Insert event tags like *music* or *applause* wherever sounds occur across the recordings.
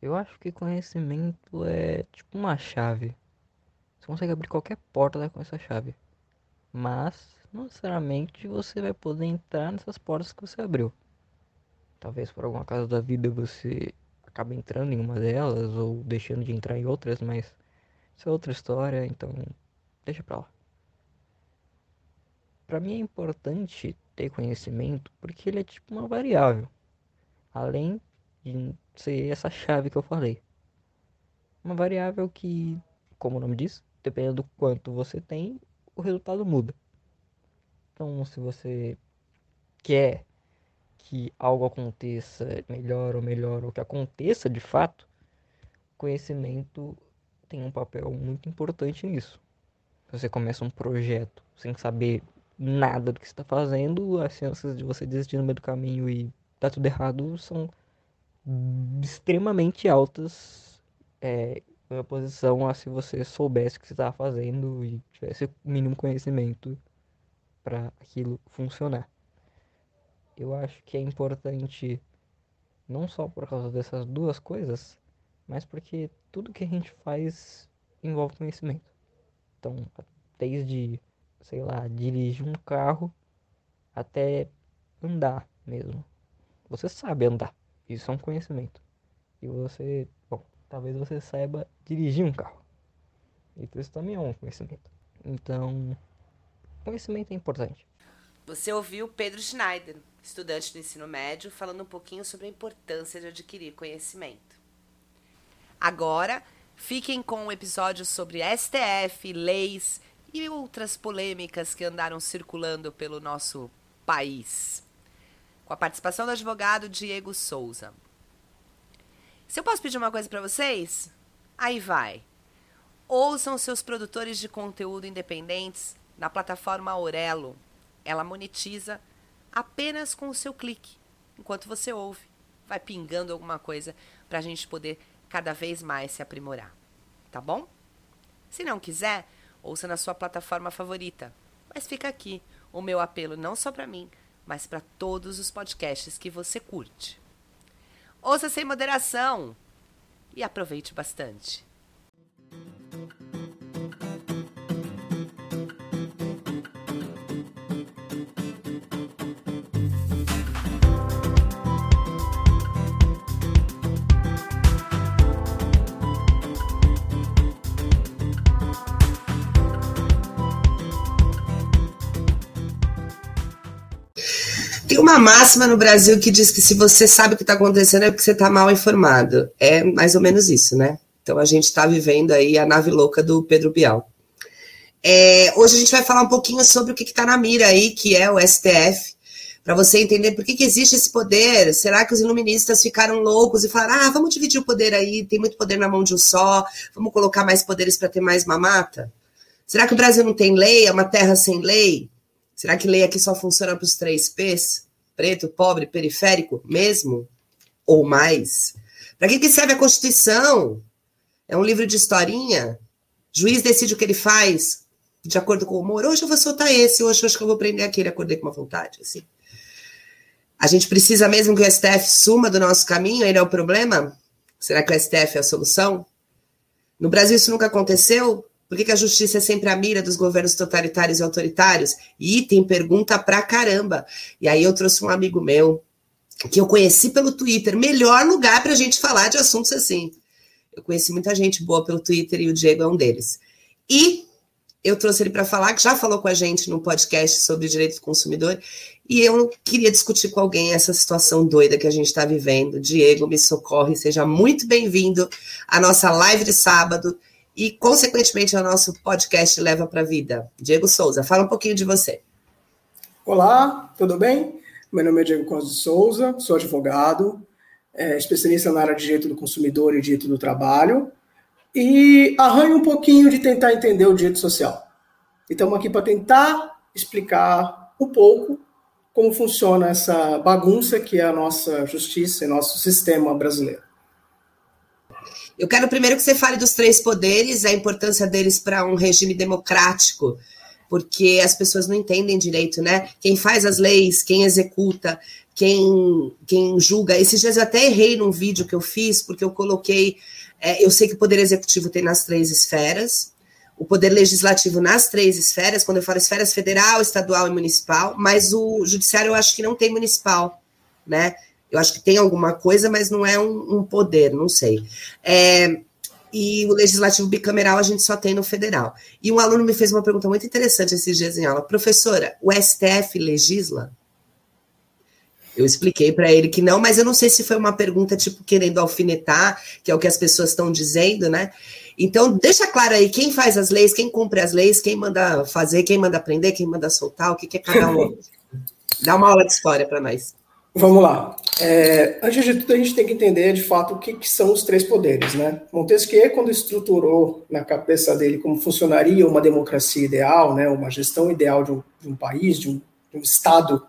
Eu acho que conhecimento é tipo uma chave. Você consegue abrir qualquer porta com essa chave. Mas, não necessariamente você vai poder entrar nessas portas que você abriu. Talvez por alguma causa da vida você acabe entrando em uma delas ou deixando de entrar em outras, mas isso é outra história, então deixa pra lá. Pra mim é importante ter conhecimento porque ele é tipo uma variável. Além de ser essa chave que eu falei. Uma variável que, como o nome diz, dependendo do quanto você tem, o resultado muda. Então, se você quer que algo aconteça melhor ou melhor, ou que aconteça de fato, conhecimento tem um papel muito importante nisso. Se você começa um projeto sem saber nada do que está fazendo, as chances de você desistir no meio do caminho e dar tudo errado são extremamente altas é, em oposição a se você soubesse o que você estava fazendo e tivesse o mínimo conhecimento para aquilo funcionar. Eu acho que é importante não só por causa dessas duas coisas, mas porque tudo que a gente faz envolve conhecimento. Então, desde, sei lá, dirigir um carro até andar mesmo. Você sabe andar. Isso é um conhecimento. E você, bom, talvez você saiba dirigir um carro. Então isso também é um conhecimento. Então, conhecimento é importante. Você ouviu Pedro Schneider, estudante do ensino médio, falando um pouquinho sobre a importância de adquirir conhecimento. Agora, fiquem com o episódio sobre STF, leis e outras polêmicas que andaram circulando pelo nosso país com a participação do advogado Diego Souza. Se eu posso pedir uma coisa para vocês, aí vai. Ouçam seus produtores de conteúdo independentes na plataforma Aurelo. Ela monetiza apenas com o seu clique, enquanto você ouve. Vai pingando alguma coisa para a gente poder cada vez mais se aprimorar. Tá bom? Se não quiser, ouça na sua plataforma favorita. Mas fica aqui o meu apelo não só para mim, mas para todos os podcasts que você curte. Ouça sem moderação e aproveite bastante. Uma máxima no Brasil que diz que se você sabe o que está acontecendo é porque você está mal informado. É mais ou menos isso, né? Então a gente está vivendo aí a nave louca do Pedro Bial. É, hoje a gente vai falar um pouquinho sobre o que está na mira aí, que é o STF, para você entender por que, que existe esse poder. Será que os iluministas ficaram loucos e falaram: ah, vamos dividir o poder aí, tem muito poder na mão de um só, vamos colocar mais poderes para ter mais mamata? Será que o Brasil não tem lei? É uma terra sem lei? Será que lei aqui só funciona para os três P's? Preto, pobre, periférico, mesmo? Ou mais? Para que, que serve a Constituição? É um livro de historinha? Juiz decide o que ele faz de acordo com o humor. Hoje eu vou soltar esse, hoje eu acho que eu vou prender aquele, acordei com uma vontade. Assim. A gente precisa mesmo que o STF suma do nosso caminho? Ele é o problema? Será que o STF é a solução? No Brasil isso nunca aconteceu? Por que, que, a justiça é sempre a mira dos governos totalitários e autoritários? E tem pergunta pra caramba. E aí eu trouxe um amigo meu, que eu conheci pelo Twitter, melhor lugar para a gente falar de assuntos assim. Eu conheci muita gente boa pelo Twitter e o Diego é um deles. E eu trouxe ele para falar, que já falou com a gente no podcast sobre direito do consumidor, e eu queria discutir com alguém essa situação doida que a gente está vivendo. Diego, me socorre, seja muito bem-vindo à nossa live de sábado e, consequentemente, ao nosso podcast Leva para a Vida. Diego Souza, fala um pouquinho de você. Olá, tudo bem? Meu nome é Diego Costa de Souza, sou advogado, é, especialista na área de direito do consumidor e direito do trabalho, e arranho um pouquinho de tentar entender o direito social. Estamos aqui para tentar explicar um pouco como funciona essa bagunça que é a nossa justiça e nosso sistema brasileiro. Eu quero primeiro que você fale dos três poderes, a importância deles para um regime democrático, porque as pessoas não entendem direito, né? Quem faz as leis, quem executa, quem, quem julga. Esses dias eu até errei num vídeo que eu fiz, porque eu coloquei. É, eu sei que o Poder Executivo tem nas três esferas, o Poder Legislativo nas três esferas, quando eu falo esferas federal, estadual e municipal, mas o Judiciário eu acho que não tem municipal, né? Eu acho que tem alguma coisa, mas não é um, um poder, não sei. É, e o legislativo bicameral a gente só tem no federal. E um aluno me fez uma pergunta muito interessante esses dias em aula: professora, o STF legisla? Eu expliquei para ele que não, mas eu não sei se foi uma pergunta tipo querendo alfinetar, que é o que as pessoas estão dizendo, né? Então, deixa claro aí quem faz as leis, quem cumpre as leis, quem manda fazer, quem manda aprender, quem manda soltar, o que, que é cada um. *laughs* Dá uma aula de história para nós. Vamos lá. É, antes de tudo, a gente tem que entender de fato o que, que, são os três poderes, né? Montesquieu, quando estruturou na cabeça dele como funcionaria uma democracia ideal, né, uma gestão ideal de um, de um país, de um, de um, Estado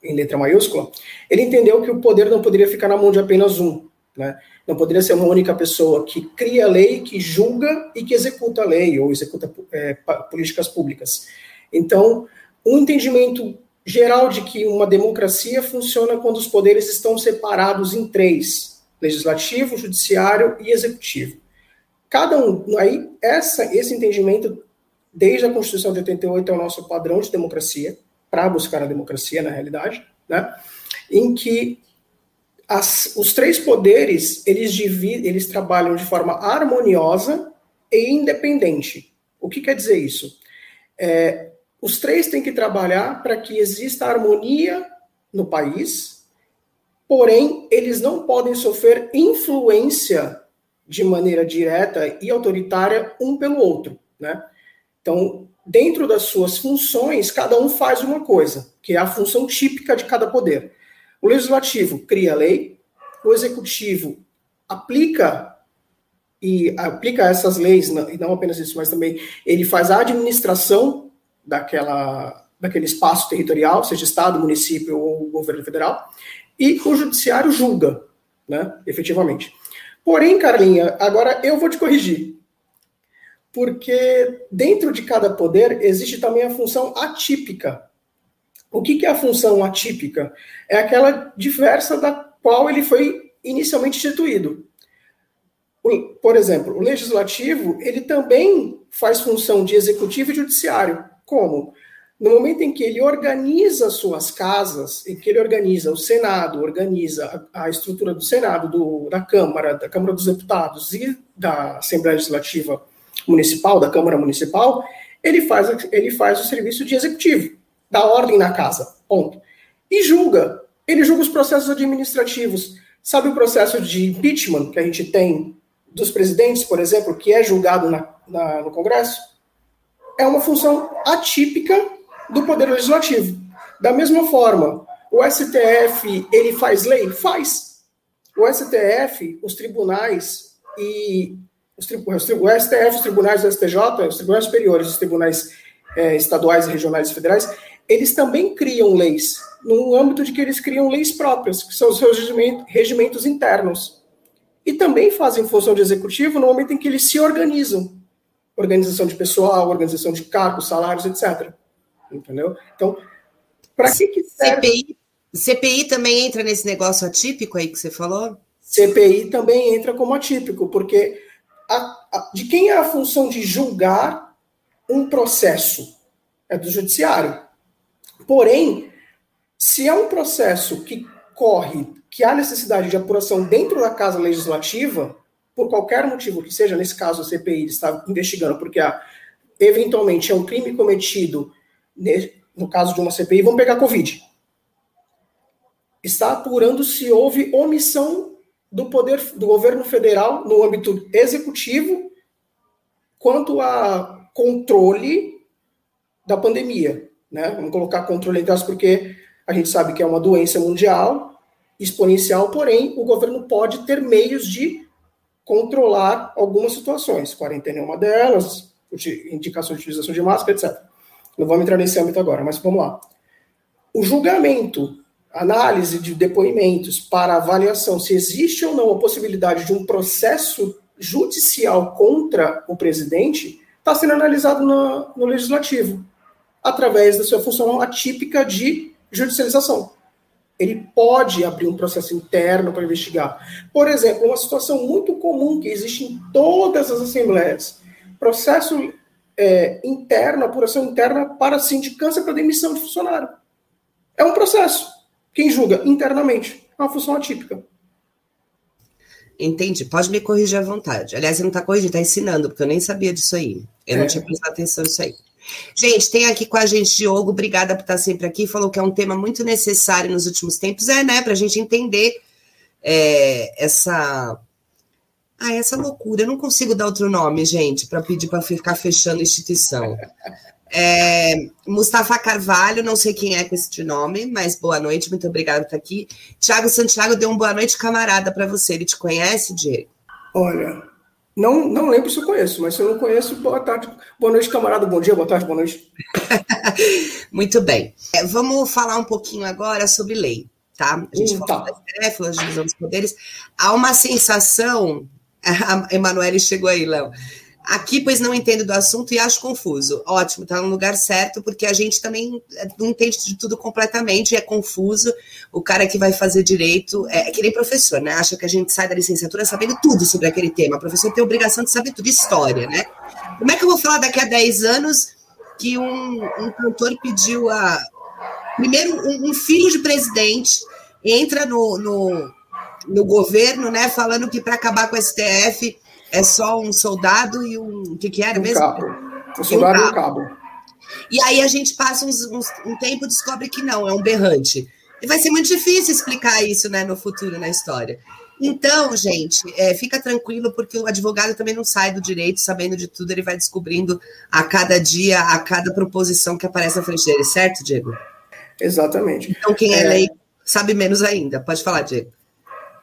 em letra maiúscula, ele entendeu que o poder não poderia ficar na mão de apenas um, né? Não poderia ser uma única pessoa que cria a lei, que julga e que executa a lei ou executa é, políticas públicas. Então, um entendimento geral de que uma democracia funciona quando os poderes estão separados em três: legislativo, judiciário e executivo. Cada um, aí essa esse entendimento desde a Constituição de 88 é o nosso padrão de democracia para buscar a democracia na realidade, né? Em que as, os três poderes eles dividem, eles trabalham de forma harmoniosa e independente. O que quer dizer isso? É, os três têm que trabalhar para que exista harmonia no país, porém, eles não podem sofrer influência de maneira direta e autoritária um pelo outro, né? Então, dentro das suas funções, cada um faz uma coisa, que é a função típica de cada poder. O legislativo cria a lei, o executivo aplica e aplica essas leis, e não apenas isso, mas também ele faz a administração daquela, daquele espaço territorial, seja Estado, município ou governo federal, e o judiciário julga, né, efetivamente. Porém, Carlinha, agora eu vou te corrigir. Porque dentro de cada poder existe também a função atípica. O que, que é a função atípica? É aquela diversa da qual ele foi inicialmente instituído. Por exemplo, o legislativo, ele também faz função de executivo e judiciário. Como? No momento em que ele organiza suas casas, em que ele organiza o Senado, organiza a, estrutura do Senado, do, da Câmara, da Câmara dos Deputados e da Assembleia Legislativa Municipal, da Câmara Municipal, ele faz, ele faz o serviço de executivo, dá ordem na casa, ponto. E julga. Ele julga os processos administrativos. Sabe o processo de impeachment que a gente tem dos presidentes, por exemplo, que é julgado na, na, no Congresso? É uma função atípica do Poder Legislativo. Da mesma forma, o STF, ele faz lei? Faz. O STF, os tribunais e os, o STF, os tribunais do STJ, os tribunais superiores, os tribunais é, estaduais, regionais e federais, eles também criam leis, no âmbito de que eles criam leis próprias, que são os seus regimentos internos. E também fazem função de executivo no momento em que eles se organizam organização de pessoal, organização de cargos, salários, etc. Entendeu? Então, para que, que serve? CPI, CPI também entra nesse negócio atípico aí que você falou? CPI também entra como atípico, porque a, a, de quem é a função de julgar um processo? É do judiciário. Porém, se é um processo que corre, que há necessidade de apuração dentro da casa legislativa, por qualquer motivo que seja, nesse caso a CPI está investigando porque eventualmente é um crime cometido, no caso de uma CPI, vamos pegar Covid. Está apurando se houve omissão do poder do governo federal no âmbito executivo quanto a controle da pandemia, né? Vamos colocar controle entre aspas porque a gente sabe que é uma doença mundial exponencial, porém o governo pode ter meios de controlar algumas situações. Quarentena é uma delas, indicação de utilização de máscara, etc. Não vamos entrar nesse âmbito agora, mas vamos lá. O julgamento, análise de depoimentos para avaliação se existe ou não a possibilidade de um processo judicial contra o presidente está sendo analisado no, no legislativo, através da sua função atípica de judicialização. Ele pode abrir um processo interno para investigar. Por exemplo, uma situação muito comum que existe em todas as assembleias: processo é, interno, apuração interna para sindicância para demissão de funcionário. É um processo. Quem julga internamente é uma função atípica. Entendi. Pode me corrigir à vontade. Aliás, você não está corrigindo, está ensinando, porque eu nem sabia disso aí. Eu é. não tinha prestado atenção nisso aí. Gente, tem aqui com a gente Diogo, obrigada por estar sempre aqui. Falou que é um tema muito necessário nos últimos tempos. É, né? Para a gente entender é, essa. Ah, essa loucura. Eu não consigo dar outro nome, gente, para pedir para ficar fechando a instituição. É, Mustafa Carvalho, não sei quem é com esse nome, mas boa noite, muito obrigada por estar aqui. Tiago Santiago deu um boa noite camarada para você. Ele te conhece, Diego? Olha, não, não lembro se eu conheço, mas se eu não conheço, boa tarde, boa noite, camarada, bom dia, boa tarde, boa noite. *laughs* muito bem. É, vamos falar um pouquinho agora sobre lei, tá? A gente hum, falou tá. da STF, da divisão dos poderes. Há uma sensação. *laughs* A Emanuele chegou aí, Léo Aqui, pois não entendo do assunto e acho confuso. Ótimo, está no lugar certo, porque a gente também não entende de tudo completamente, é confuso. O cara que vai fazer direito é, é que nem professor, né? Acha que a gente sai da licenciatura sabendo tudo sobre aquele tema. O professor tem a obrigação de saber tudo, história, né? Como é que eu vou falar daqui a 10 anos que um, um cantor pediu a. Primeiro, um, um filho de presidente entra no, no, no governo, né, falando que para acabar com o STF é só um soldado e um. O que, que era um mesmo? Cabo. Um soldado e um cabo. E aí a gente passa uns, uns, um tempo e descobre que não, é um berrante. E vai ser muito difícil explicar isso né, no futuro, na história. Então, gente, é, fica tranquilo, porque o advogado também não sai do direito sabendo de tudo, ele vai descobrindo a cada dia, a cada proposição que aparece na frente dele, certo, Diego? Exatamente. Então, quem é, é lei sabe menos ainda. Pode falar, Diego.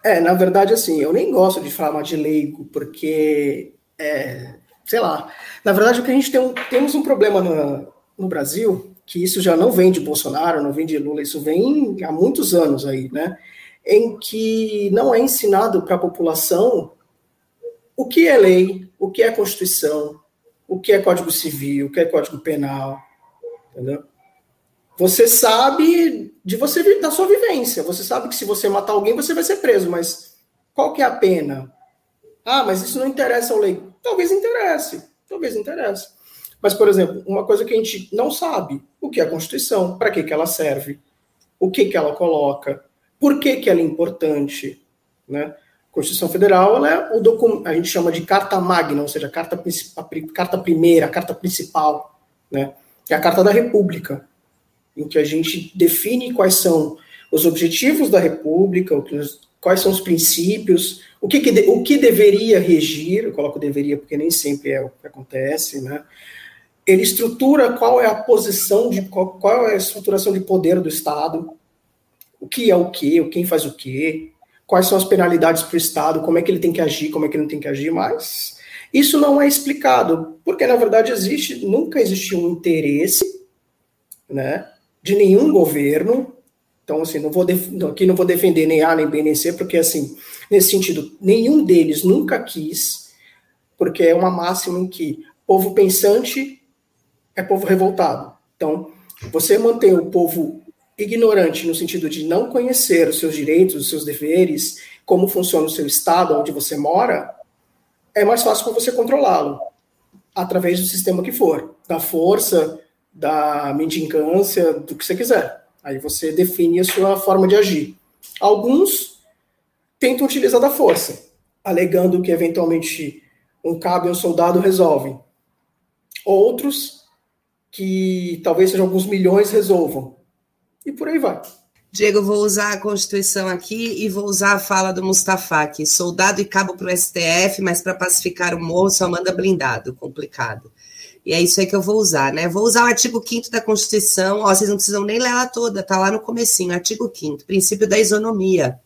É, na verdade, assim, eu nem gosto de falar de leigo, porque, é, sei lá, na verdade, o que a gente tem temos um problema no Brasil, que isso já não vem de Bolsonaro, não vem de Lula, isso vem há muitos anos aí, né? Em que não é ensinado para a população o que é lei, o que é Constituição, o que é Código Civil, o que é Código Penal, entendeu? Você sabe de você da sua vivência. Você sabe que se você matar alguém, você vai ser preso, mas qual que é a pena? Ah, mas isso não interessa ao lei. Talvez interesse, talvez interesse. Mas, por exemplo, uma coisa que a gente não sabe, o que é a Constituição, para que, que ela serve, o que, que ela coloca, por que, que ela é importante, né? A Constituição Federal ela é o documento, a gente chama de carta magna, ou seja, a carta, carta primeira, a carta principal, né? É a carta da República em que a gente define quais são os objetivos da República, quais são os princípios, o que, que o que deveria regir, eu coloco deveria porque nem sempre é o que acontece, né? Ele estrutura qual é a posição de qual, qual é a estruturação de poder do Estado, o que é o que, quem faz o que, quais são as penalidades para o Estado, como é que ele tem que agir, como é que ele não tem que agir, mas isso não é explicado, porque na verdade existe, nunca existiu um interesse, né, de nenhum governo. Então, assim, não vou aqui não vou defender nem A, nem B, nem C, porque, assim, nesse sentido, nenhum deles nunca quis, porque é uma máxima em que povo pensante é povo revoltado. Então, você mantém o povo ignorante no sentido de não conhecer os seus direitos, os seus deveres, como funciona o seu estado, onde você mora, é mais fácil para você controlá-lo através do sistema que for, da força, da mendicância, do que você quiser. Aí você define a sua forma de agir. Alguns tentam utilizar da força, alegando que eventualmente um cabo e um soldado resolvem. Outros que talvez sejam alguns milhões resolvam. E por aí vai. Diego, vou usar a Constituição aqui e vou usar a fala do Mustafa, que soldado e cabo para o STF, mas para pacificar o morro só manda blindado, complicado. E é isso aí que eu vou usar, né? Vou usar o artigo 5 da Constituição, ó, vocês não precisam nem ler ela toda, tá lá no comecinho, artigo 5 princípio da isonomia.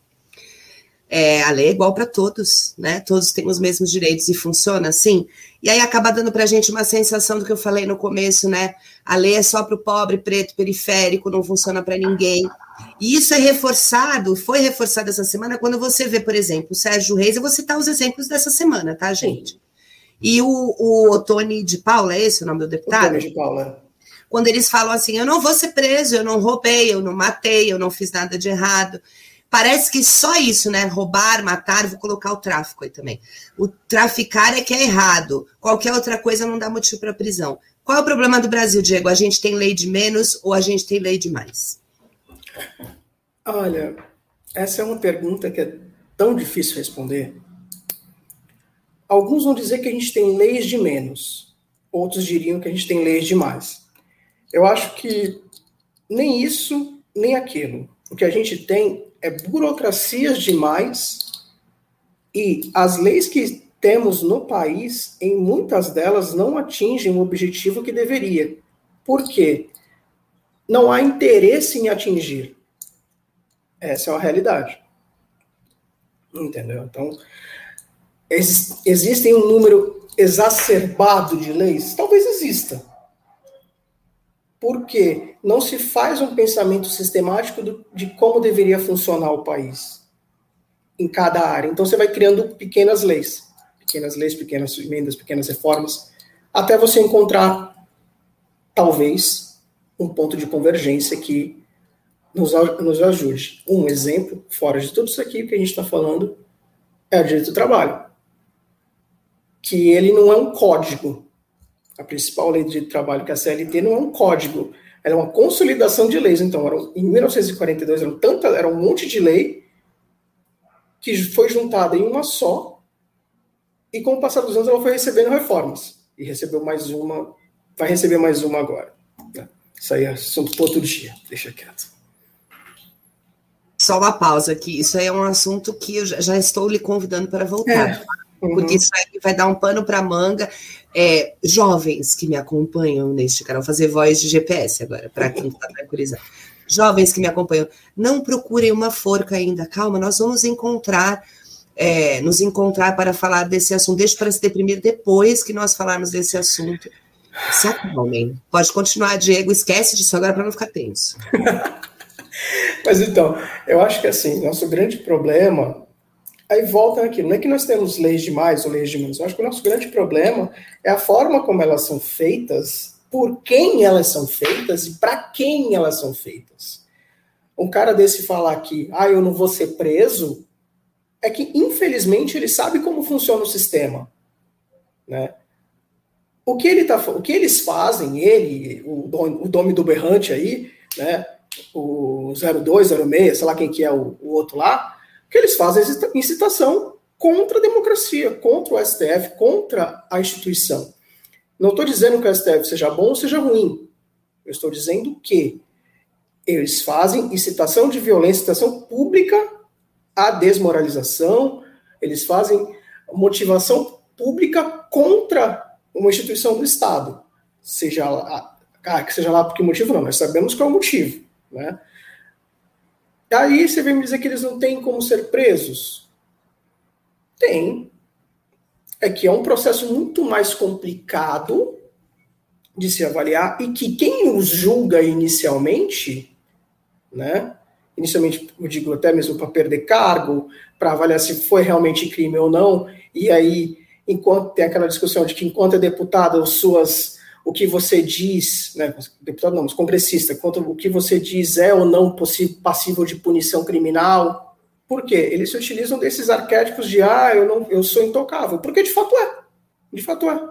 É, a lei é igual para todos, né? Todos têm os mesmos direitos e funciona assim. E aí acaba dando para a gente uma sensação do que eu falei no começo, né? A lei é só para o pobre, preto, periférico, não funciona para ninguém. E isso é reforçado, foi reforçado essa semana, quando você vê, por exemplo, o Sérgio Reis, eu vou citar os exemplos dessa semana, tá, gente? E o, o Otone de Paula, é esse o nome do deputado? Otone de Paula. quando eles falam assim: eu não vou ser preso, eu não roubei, eu não matei, eu não fiz nada de errado. Parece que só isso, né? Roubar, matar, vou colocar o tráfico aí também. O traficar é que é errado. Qualquer outra coisa não dá motivo para prisão. Qual é o problema do Brasil, Diego? A gente tem lei de menos ou a gente tem lei de mais? Olha, essa é uma pergunta que é tão difícil responder. Alguns vão dizer que a gente tem leis de menos, outros diriam que a gente tem leis de mais. Eu acho que nem isso, nem aquilo. O que a gente tem é burocracias demais e as leis que temos no país, em muitas delas, não atingem o objetivo que deveria. Por quê? Não há interesse em atingir. Essa é a realidade. Entendeu? Então, ex existem um número exacerbado de leis? Talvez exista porque não se faz um pensamento sistemático do, de como deveria funcionar o país em cada área. Então você vai criando pequenas leis, pequenas leis, pequenas emendas, pequenas reformas, até você encontrar talvez um ponto de convergência que nos, nos ajude. Um exemplo, fora de tudo isso aqui que a gente está falando, é o direito do trabalho. Que ele não é um código, a principal lei de trabalho, que é a CLT, não é um código, ela é uma consolidação de leis. Então, eram, em 1942, eram tanta, era um monte de lei que foi juntada em uma só, e com o passar dos anos ela foi recebendo reformas. E recebeu mais uma, vai receber mais uma agora. Isso aí é assunto para outro dia, deixa quieto. Só uma pausa aqui. Isso aí é um assunto que eu já estou lhe convidando para voltar. É. Uhum. Porque isso aí vai dar um pano para manga é, jovens que me acompanham neste canal, fazer voz de GPS agora, para quem está tranquilizado. Jovens que me acompanham, não procurem uma forca ainda, calma, nós vamos encontrar, é, nos encontrar para falar desse assunto. Deixa para se deprimir depois que nós falarmos desse assunto. Se acalmem. Pode continuar, Diego, esquece disso agora para não ficar tenso. *laughs* Mas então, eu acho que assim, nosso grande problema Aí volta aquilo, não é que nós temos leis de mais ou leis de menos. Eu acho que o nosso grande problema é a forma como elas são feitas, por quem elas são feitas e para quem elas são feitas. Um cara desse falar que, ah, eu não vou ser preso, é que infelizmente ele sabe como funciona o sistema, né? O que ele tá, o que eles fazem, ele, o o dono do berrante aí, né? O 0206, sei lá quem que é o, o outro lá, que eles fazem incitação contra a democracia, contra o STF, contra a instituição. Não estou dizendo que o STF seja bom ou seja ruim. Eu estou dizendo que eles fazem incitação de violência, incitação pública à desmoralização, eles fazem motivação pública contra uma instituição do Estado. Seja lá, ah, que seja lá por que motivo, não, nós sabemos qual é o motivo. Né? Aí você vem me dizer que eles não têm como ser presos? Tem. É que é um processo muito mais complicado de se avaliar e que quem os julga inicialmente, né? Inicialmente, eu digo até mesmo para perder cargo, para avaliar se foi realmente crime ou não, e aí, enquanto tem aquela discussão de que enquanto é deputado, as suas o que você diz, né, deputado não, mas congressista, quanto o que você diz é ou não passível de punição criminal. Por quê? Eles se utilizam desses arquétipos de ah, eu não, eu sou intocável, porque de fato é. De fato é.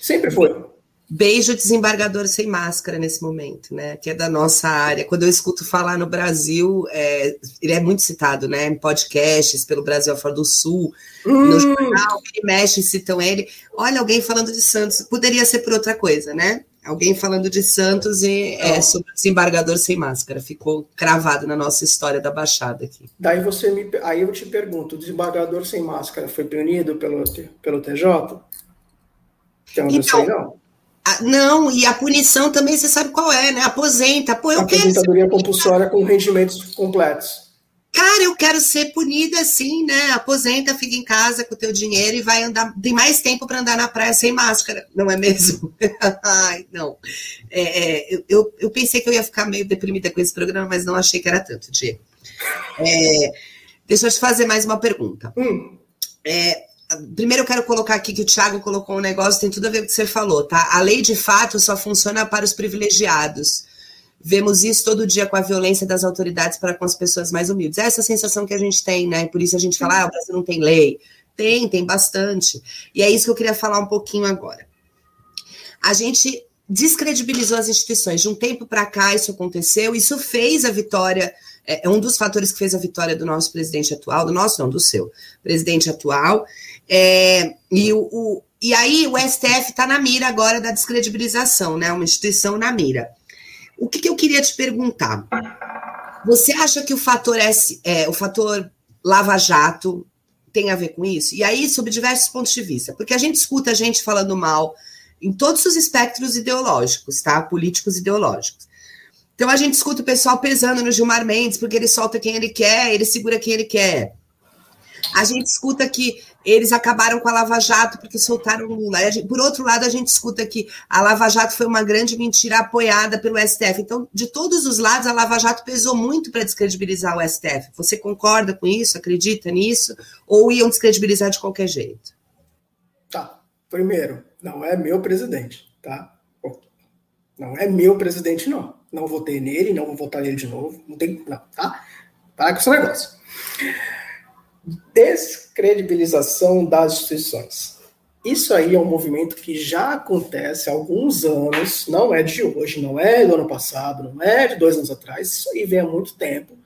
Sempre foi. Beijo desembargador sem máscara nesse momento, né? Que é da nossa área. Quando eu escuto falar no Brasil, é, ele é muito citado, né? Em podcasts pelo Brasil afora do Sul, hum. no jornal, ele mexe, citam ele. Olha, alguém falando de Santos, poderia ser por outra coisa, né? Alguém falando de Santos e é, sobre desembargador sem máscara. Ficou cravado na nossa história da Baixada aqui. Daí você me, aí eu te pergunto, o desembargador sem máscara foi punido pelo, pelo TJ? Que eu não então, sei, não. Não, e a punição também você sabe qual é, né? Aposenta. Pô, eu Aposentadoria quero compulsória com rendimentos completos. Cara, eu quero ser punida assim, né? Aposenta, fica em casa com o teu dinheiro e vai andar. Tem mais tempo para andar na praia sem máscara, não é mesmo? *laughs* Ai, não. É, é, eu, eu pensei que eu ia ficar meio deprimida com esse programa, mas não achei que era tanto, Diego. É, deixa eu te fazer mais uma pergunta. Hum. É, primeiro eu quero colocar aqui que o Thiago colocou um negócio, tem tudo a ver com o que você falou, tá? A lei de fato só funciona para os privilegiados. Vemos isso todo dia com a violência das autoridades para com as pessoas mais humildes. É essa sensação que a gente tem, né? Por isso a gente fala, ah, o Brasil não tem lei. Tem, tem bastante. E é isso que eu queria falar um pouquinho agora. A gente descredibilizou as instituições. De um tempo para cá isso aconteceu, isso fez a vitória, é, é um dos fatores que fez a vitória do nosso presidente atual, do nosso não, do seu presidente atual. É, e, o, o, e aí o STF está na mira agora da descredibilização, né? Uma instituição na mira. O que, que eu queria te perguntar? Você acha que o fator S, é, o fator Lava Jato tem a ver com isso? E aí, sob diversos pontos de vista, porque a gente escuta a gente falando mal em todos os espectros ideológicos, tá? Políticos ideológicos. Então a gente escuta o pessoal pesando no Gilmar Mendes, porque ele solta quem ele quer, ele segura quem ele quer. A gente escuta que eles acabaram com a Lava Jato porque soltaram o Lula. Por outro lado, a gente escuta que a Lava Jato foi uma grande mentira apoiada pelo STF. Então, de todos os lados, a Lava Jato pesou muito para descredibilizar o STF. Você concorda com isso? Acredita nisso? Ou iam descredibilizar de qualquer jeito? Tá. Primeiro, não é meu presidente, tá? Não é meu presidente, não. Não votei nele, não vou votar nele de novo. Não tem. Não, tá? Para com esse negócio. Descredibilização das instituições. Isso aí é um movimento que já acontece há alguns anos, não é de hoje, não é do ano passado, não é de dois anos atrás, isso aí vem há muito tempo,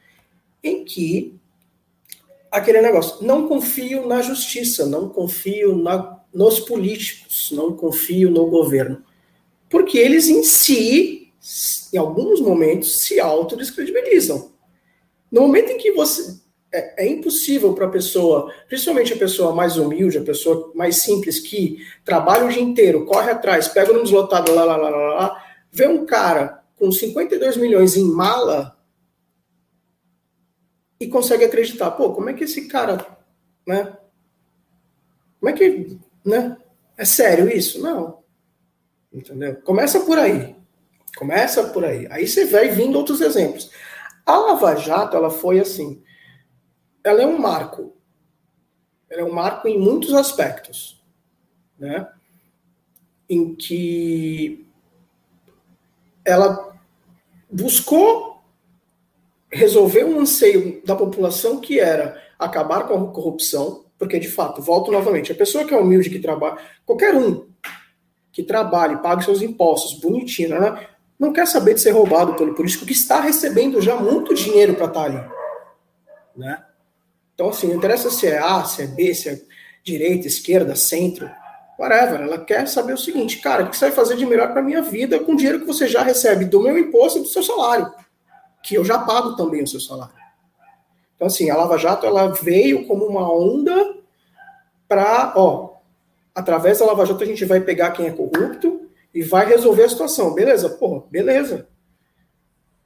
em que aquele negócio, não confio na justiça, não confio na, nos políticos, não confio no governo. Porque eles em si, em alguns momentos, se autodescredibilizam. No momento em que você é, é impossível para a pessoa, principalmente a pessoa mais humilde, a pessoa mais simples, que trabalha o dia inteiro, corre atrás, pega um deslotado lá, lá, lá, lá, lá, vê um cara com 52 milhões em mala e consegue acreditar, pô, como é que esse cara, né? Como é que, né? É sério isso? Não. Entendeu? Começa por aí. Começa por aí. Aí você vai vindo outros exemplos. A Lava Jato, ela foi assim, ela é um marco. Ela é um marco em muitos aspectos, né? Em que ela buscou resolver um anseio da população que era acabar com a corrupção, porque de fato, volto novamente, a pessoa que é humilde, que trabalha, qualquer um que trabalhe, pague seus impostos, bonitinho, né? não quer saber de ser roubado pelo político que está recebendo já muito dinheiro para estar tá ali, né? Então, assim, não interessa se é A, se é B, se é direita, esquerda, centro, whatever. Ela quer saber o seguinte, cara, o que você vai fazer de melhor para minha vida com o dinheiro que você já recebe do meu imposto e do seu salário, que eu já pago também o seu salário. Então, assim, a Lava Jato ela veio como uma onda para, ó, através da Lava Jato a gente vai pegar quem é corrupto e vai resolver a situação. Beleza? Porra, beleza.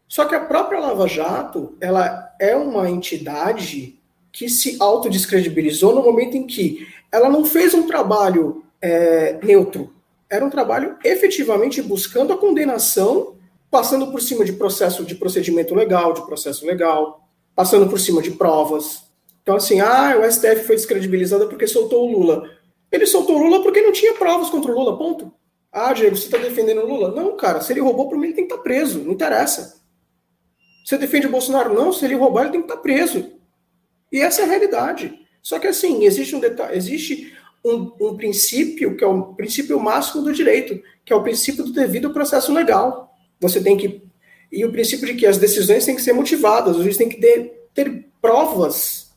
Só que a própria Lava Jato, ela é uma entidade que se autodescredibilizou no momento em que ela não fez um trabalho é, neutro. Era um trabalho efetivamente buscando a condenação, passando por cima de processo de procedimento legal, de processo legal, passando por cima de provas. Então, assim, ah, o STF foi descredibilizado porque soltou o Lula. Ele soltou o Lula porque não tinha provas contra o Lula, ponto. Ah, Diego, você está defendendo o Lula? Não, cara, se ele roubou, por mim ele tem que estar tá preso, não interessa. Você defende o Bolsonaro? Não, se ele roubar, ele tem que estar tá preso. E essa é a realidade. Só que assim, existe um detalhe, existe um, um, princípio que é o princípio máximo do direito, que é o princípio do devido processo legal. Você tem que e o princípio de que as decisões têm que ser motivadas, o juiz tem que ter, ter provas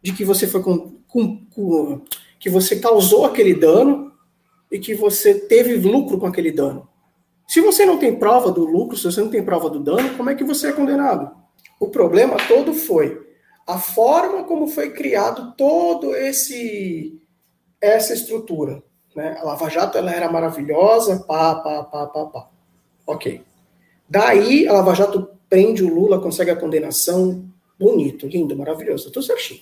de que você foi com, com, com, que você causou aquele dano e que você teve lucro com aquele dano. Se você não tem prova do lucro, se você não tem prova do dano, como é que você é condenado? O problema todo foi a forma como foi criado todo esse essa estrutura. Né? A Lava Jato ela era maravilhosa, pá, pá, pá, pá, pá. Ok. Daí a Lava Jato prende o Lula, consegue a condenação, bonito, lindo, maravilhoso, tudo certinho.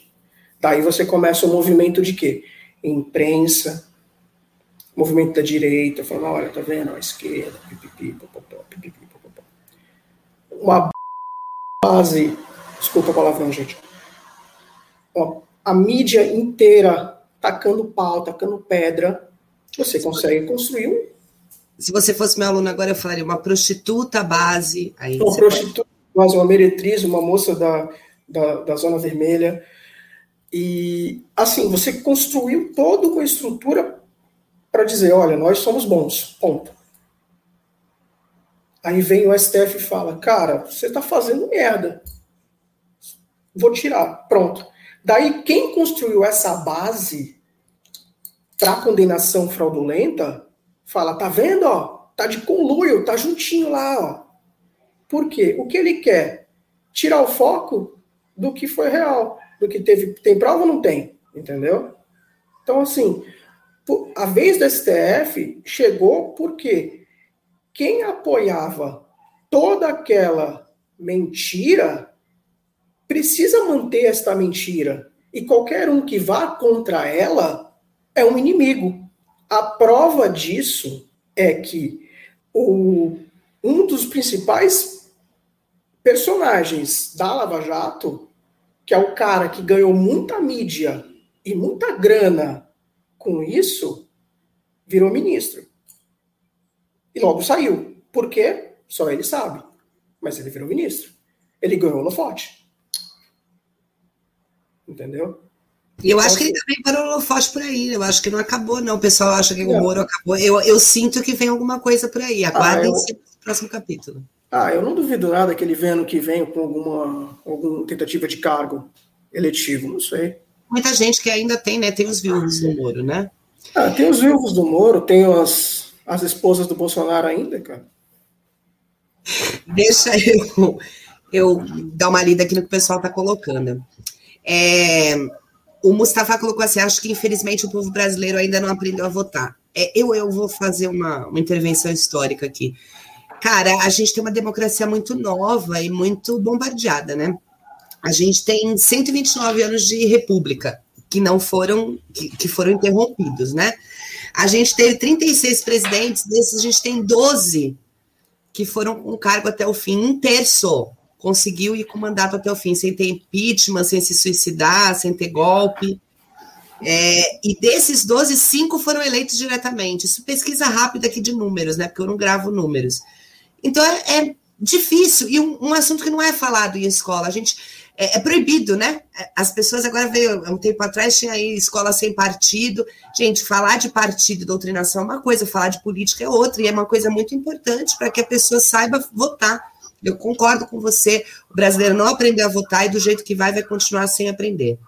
Daí você começa o movimento de quê? Imprensa, movimento da direita, falando, olha, tá vendo, a esquerda, pipipi, popopó, pipipi, popopó. Uma base, desculpa a palavrão, gente, a mídia inteira tacando pau, tacando pedra, você consegue construir um. Se você fosse meu aluno agora, eu falaria uma prostituta base. Aí uma prostituta base, uma meretriz, uma moça da, da, da Zona Vermelha. E, assim, você construiu toda uma estrutura para dizer: olha, nós somos bons, ponto. Aí vem o STF e fala: cara, você está fazendo merda. Vou tirar. Pronto. Daí, quem construiu essa base para condenação fraudulenta, fala: tá vendo? Ó, tá de conluio, tá juntinho lá. Ó. Por quê? O que ele quer? Tirar o foco do que foi real, do que teve. Tem prova ou não tem? Entendeu? Então, assim, a vez do STF chegou porque quem apoiava toda aquela mentira precisa manter esta mentira. E qualquer um que vá contra ela é um inimigo. A prova disso é que o, um dos principais personagens da Lava Jato, que é o cara que ganhou muita mídia e muita grana com isso, virou ministro. E logo saiu. Por quê? Só ele sabe. Mas ele virou ministro. Ele ganhou no forte. Entendeu? E eu acho que ele também parou no forte por aí. Eu acho que não acabou, não. O pessoal acha que o Moro acabou. Eu, eu sinto que vem alguma coisa por aí. Aguardem ah, eu... o próximo capítulo. Ah, eu não duvido nada que ele venha ano que vem com alguma, alguma tentativa de cargo eletivo, não sei. Muita gente que ainda tem, né? Tem os viúvos do Moro, né? Ah, tem os viúvos do Moro, tem as, as esposas do Bolsonaro ainda, cara? Deixa eu, eu dar uma lida aqui no que o pessoal está colocando. É, o Mustafa colocou assim: acho que infelizmente o povo brasileiro ainda não aprendeu a votar. É, eu, eu vou fazer uma, uma intervenção histórica aqui. Cara, a gente tem uma democracia muito nova e muito bombardeada, né? A gente tem 129 anos de república que não foram que, que foram interrompidos, né? A gente teve 36 presidentes, desses a gente tem 12 que foram com cargo até o fim, um terço conseguiu ir com mandato até o fim, sem ter impeachment, sem se suicidar, sem ter golpe. É, e desses 12, cinco foram eleitos diretamente. Isso pesquisa rápida aqui de números, né? Porque eu não gravo números. Então é, é difícil, e um, um, assunto que não é falado em escola. A gente é, é, proibido, né? As pessoas agora veio, um tempo atrás tinha aí escola sem partido. Gente, falar de partido e doutrinação é uma coisa, falar de política é outra, e é uma coisa muito importante para que a pessoa saiba votar. Eu concordo com você, o brasileiro não aprendeu a votar e do jeito que vai, vai continuar sem aprender.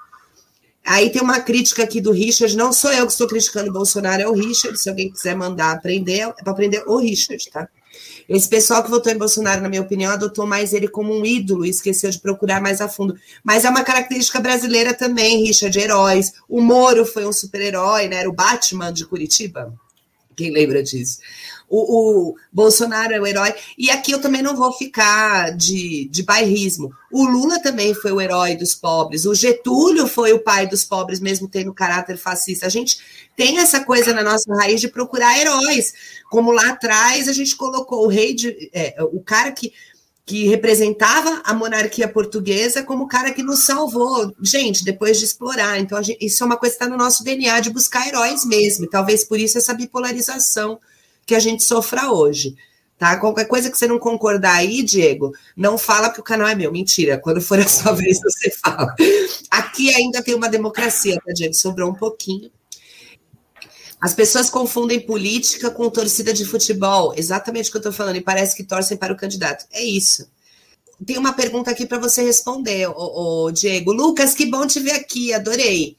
Aí tem uma crítica aqui do Richard, não sou eu que estou criticando o Bolsonaro, é o Richard, se alguém quiser mandar aprender, é para aprender o Richard, tá? Esse pessoal que votou em Bolsonaro, na minha opinião, adotou mais ele como um ídolo e esqueceu de procurar mais a fundo. Mas é uma característica brasileira também, Richard, heróis. O Moro foi um super-herói, né? Era o Batman de Curitiba. Quem lembra disso? O, o, Bolsonaro é o herói. E aqui eu também não vou ficar de, de bairrismo. O Lula também foi o herói dos pobres. O Getúlio foi o pai dos pobres, mesmo tendo caráter fascista. A gente tem essa coisa na nossa raiz de procurar heróis. Como lá atrás a gente colocou o rei de. É, o cara que que representava a monarquia portuguesa como o cara que nos salvou, gente, depois de explorar. Então, gente, isso é uma coisa que está no nosso DNA de buscar heróis mesmo. E talvez por isso essa bipolarização que a gente sofra hoje. Tá? Qualquer coisa que você não concordar aí, Diego, não fala que o canal é meu. Mentira. Quando for a sua *laughs* vez, você fala. Aqui ainda tem uma democracia, tá, Diego? Sobrou um pouquinho. As pessoas confundem política com torcida de futebol. Exatamente o que eu estou falando. E parece que torcem para o candidato. É isso. Tem uma pergunta aqui para você responder, ô, ô, Diego. Lucas, que bom te ver aqui. Adorei.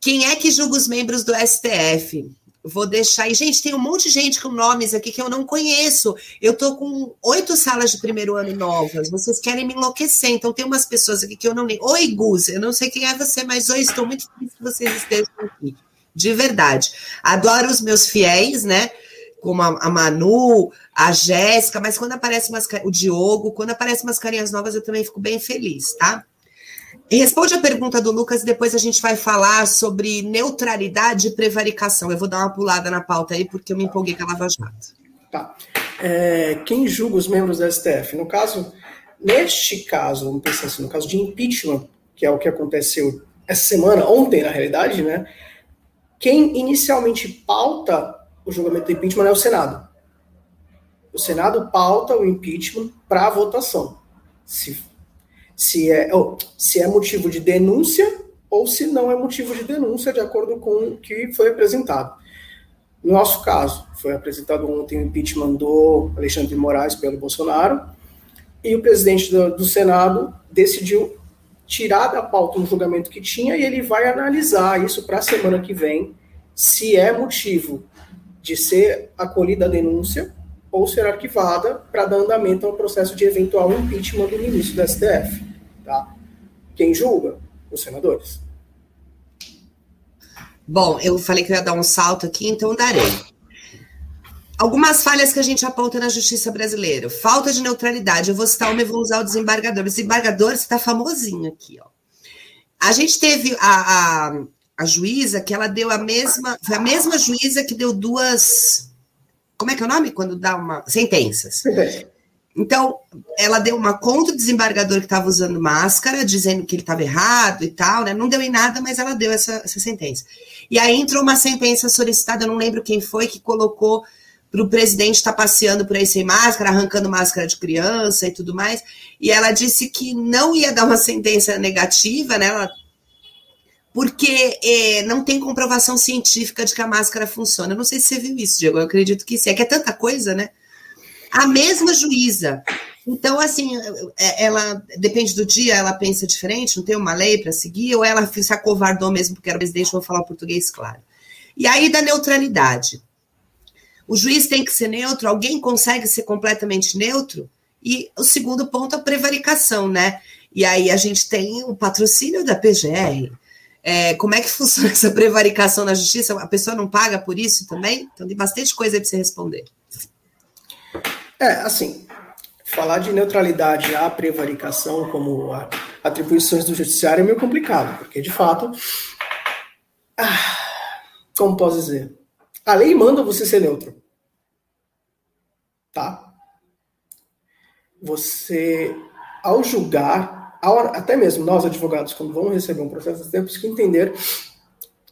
Quem é que julga os membros do STF? Vou deixar. E, gente, tem um monte de gente com nomes aqui que eu não conheço. Eu tô com oito salas de primeiro ano novas. Vocês querem me enlouquecer. Então, tem umas pessoas aqui que eu não nem. Oi, Gus. Eu não sei quem é você, mas oi, estou muito feliz que vocês estejam aqui. De verdade. Adoro os meus fiéis, né? Como a, a Manu, a Jéssica, mas quando aparece umas, o Diogo, quando aparecem umas carinhas novas, eu também fico bem feliz, tá? Responde a pergunta do Lucas e depois a gente vai falar sobre neutralidade e prevaricação. Eu vou dar uma pulada na pauta aí, porque eu me empolguei com a Lava Jato. Tá. É, quem julga os membros da STF? No caso, neste caso, vamos pensar assim, no caso de impeachment, que é o que aconteceu essa semana, ontem, na realidade, né? quem inicialmente pauta o julgamento do impeachment é o Senado. O Senado pauta o impeachment para votação. Se, se, é, se é motivo de denúncia ou se não é motivo de denúncia, de acordo com o que foi apresentado. No nosso caso, foi apresentado ontem o impeachment do Alexandre de Moraes pelo Bolsonaro, e o presidente do, do Senado decidiu tirar da pauta um julgamento que tinha e ele vai analisar isso para a semana que vem, se é motivo de ser acolhida a denúncia ou ser arquivada para dar andamento ao processo de eventual impeachment do ministro do STF. Tá? Quem julga? Os senadores. Bom, eu falei que eu ia dar um salto aqui, então darei. Algumas falhas que a gente aponta na justiça brasileira. Falta de neutralidade. Eu vou citar uma e vou usar o desembargador. O desembargador está famosinho aqui, ó. A gente teve a, a, a juíza que ela deu a mesma. Foi a mesma juíza que deu duas. Como é que é o nome? Quando dá uma. Sentenças. Então, ela deu uma contra o desembargador que estava usando máscara, dizendo que ele estava errado e tal, né? Não deu em nada, mas ela deu essa, essa sentença. E aí entrou uma sentença solicitada, eu não lembro quem foi, que colocou para o presidente estar tá passeando por aí sem máscara, arrancando máscara de criança e tudo mais. E ela disse que não ia dar uma sentença negativa, né? Ela, porque é, não tem comprovação científica de que a máscara funciona. Eu não sei se você viu isso, Diego. Eu acredito que sim. É que é tanta coisa, né? A mesma juíza. Então, assim, é, ela depende do dia, ela pensa diferente, não tem uma lei para seguir, ou ela se acovardou mesmo porque era presidente, vou falar português claro. E aí da neutralidade. O juiz tem que ser neutro, alguém consegue ser completamente neutro? E o segundo ponto, a prevaricação, né? E aí a gente tem o patrocínio da PGR. É, como é que *laughs* funciona essa prevaricação na justiça? A pessoa não paga por isso também? Então tem bastante coisa aí para você responder. É, assim, falar de neutralidade à prevaricação como atribuições do judiciário é meio complicado, porque de fato, ah, como posso dizer, a lei manda você ser neutro, tá? Você, ao julgar, até mesmo nós advogados, quando vamos receber um processo, temos que entender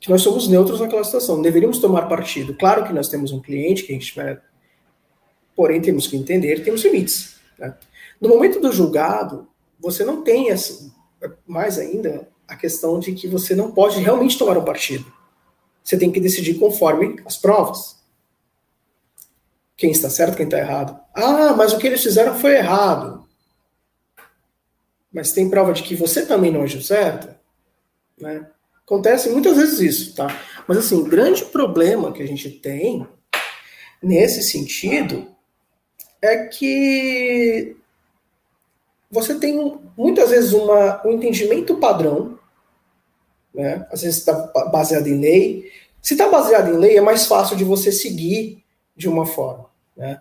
que nós somos neutros naquela situação, deveríamos tomar partido. Claro que nós temos um cliente que a gente vai Porém, temos que entender, temos limites. Né? No momento do julgado, você não tem, essa, mais ainda, a questão de que você não pode realmente tomar um partido. Você tem que decidir conforme as provas. Quem está certo, quem está errado. Ah, mas o que eles fizeram foi errado. Mas tem prova de que você também não agiu certo? Né? Acontece muitas vezes isso, tá? Mas assim, o grande problema que a gente tem nesse sentido é que você tem muitas vezes uma, um entendimento padrão, né? às vezes está baseado em lei. Se está baseado em lei, é mais fácil de você seguir de uma forma. Né?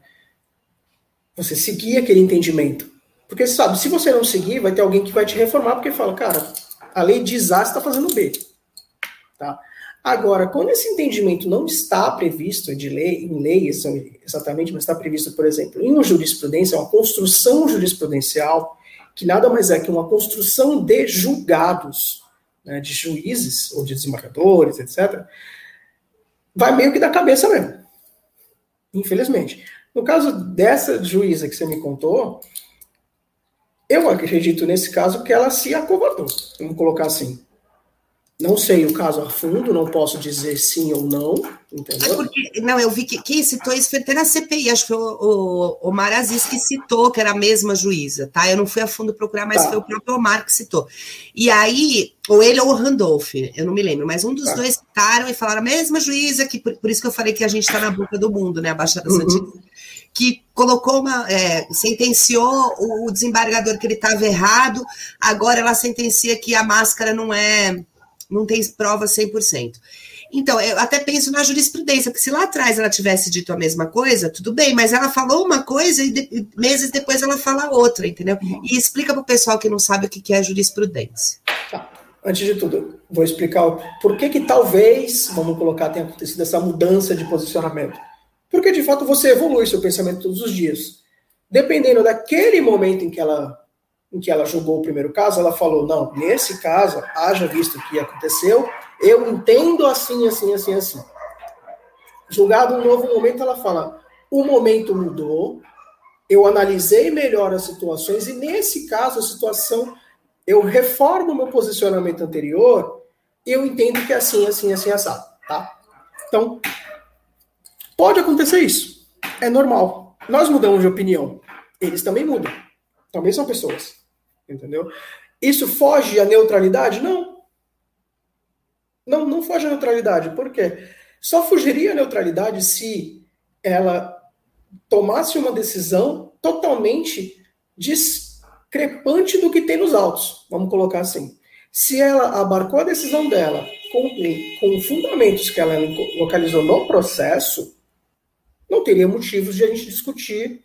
Você seguir aquele entendimento. Porque, sabe, se você não seguir, vai ter alguém que vai te reformar, porque fala, cara, a lei diz A, você está fazendo B. Tá? Agora, quando esse entendimento não está previsto de lei, em lei exatamente, mas está previsto, por exemplo, em uma jurisprudência, uma construção jurisprudencial, que nada mais é que uma construção de julgados, né, de juízes ou de desembargadores, etc., vai meio que da cabeça mesmo. Infelizmente. No caso dessa juíza que você me contou, eu acredito nesse caso que ela se acovardou, vamos colocar assim. Não sei o caso a fundo, não posso dizer sim ou não, entendeu? É porque, não, eu vi que quem citou isso foi até na CPI, acho que foi o, o Omar Aziz que citou que era a mesma juíza, tá? Eu não fui a fundo procurar, mas tá. foi o próprio Omar que citou. E aí, ou ele ou o Randolph, eu não me lembro, mas um dos tá. dois citaram e falaram a mesma juíza, que por, por, isso que eu falei que a gente está na boca do mundo, né? A Baixada uhum. Santista que colocou uma. É, sentenciou o desembargador que ele estava errado, agora ela sentencia que a máscara não é não tem prova 100%. Então, eu até penso na jurisprudência, porque se lá atrás ela tivesse dito a mesma coisa, tudo bem, mas ela falou uma coisa e de, meses depois ela fala outra, entendeu? E explica para o pessoal que não sabe o que é jurisprudência. Tá. Antes de tudo, vou explicar por que que talvez, vamos colocar, tenha acontecido essa mudança de posicionamento. Porque, de fato, você evolui seu pensamento todos os dias. Dependendo daquele momento em que ela em que ela julgou o primeiro caso, ela falou: não, nesse caso, haja visto o que aconteceu, Eu entendo assim, assim, assim, assim. Julgado um novo momento, ela fala: o momento mudou, eu analisei melhor as situações, e nesse caso, a situação, eu reformo meu posicionamento anterior, eu entendo que é assim, assim, assim, assado, tá? Então, pode acontecer isso. É normal. Nós mudamos de opinião. Eles também mudam. Também são pessoas. Entendeu? Isso foge à neutralidade? Não. Não, não foge à neutralidade. Por quê? Só fugiria à neutralidade se ela tomasse uma decisão totalmente discrepante do que tem nos autos. Vamos colocar assim. Se ela abarcou a decisão dela com, com fundamentos que ela localizou no processo, não teria motivos de a gente discutir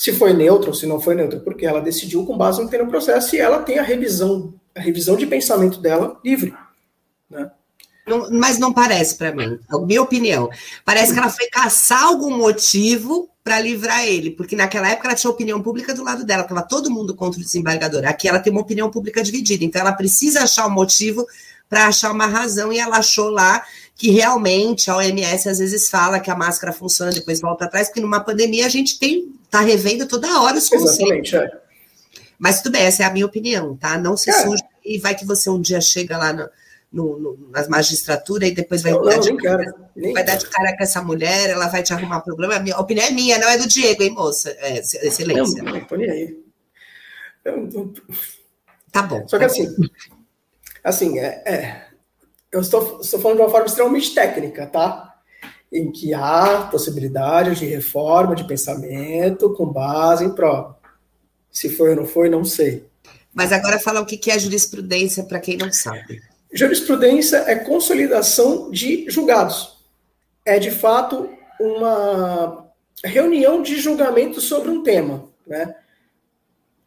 se foi neutro ou se não foi neutro, porque ela decidiu com base no que tem no processo e ela tem a revisão, a revisão de pensamento dela livre. Né? Não, mas não parece para mim, a minha opinião. Parece que ela foi caçar algum motivo para livrar ele, porque naquela época ela tinha opinião pública do lado dela, estava todo mundo contra o desembargador. Aqui ela tem uma opinião pública dividida, então ela precisa achar um motivo para achar uma razão, e ela achou lá que realmente a OMS às vezes fala que a máscara funciona, depois volta atrás, porque numa pandemia a gente tem tá revendo toda hora os conceitos. Exatamente, é. Mas tudo bem, essa é a minha opinião, tá? Não se é. suja e vai que você um dia chega lá no, no, no, nas magistratura e depois vai, não, dar, não, de, cara, vai dar de cara com essa mulher, ela vai te arrumar problema. A, minha, a opinião é minha, não é do Diego, hein, moça? É, excelência. Não, não tô nem aí. Eu, Tá bom. Só que assim, assim, é, é eu estou, estou falando de uma forma extremamente técnica, tá? Em que há possibilidade de reforma de pensamento com base em prova. Se foi ou não foi, não sei. Mas agora fala o que é jurisprudência para quem não sabe. Jurisprudência é consolidação de julgados. É de fato uma reunião de julgamento sobre um tema, né?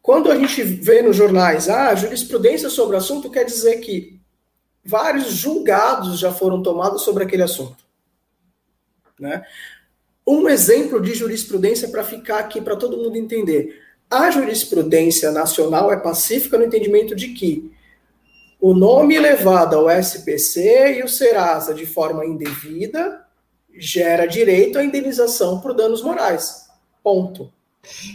Quando a gente vê nos jornais, ah, jurisprudência sobre o assunto, quer dizer que vários julgados já foram tomados sobre aquele assunto. Né? Um exemplo de jurisprudência para ficar aqui para todo mundo entender. A jurisprudência nacional é pacífica no entendimento de que o nome elevado ao SPC e o Serasa de forma indevida gera direito à indenização por danos morais. Ponto.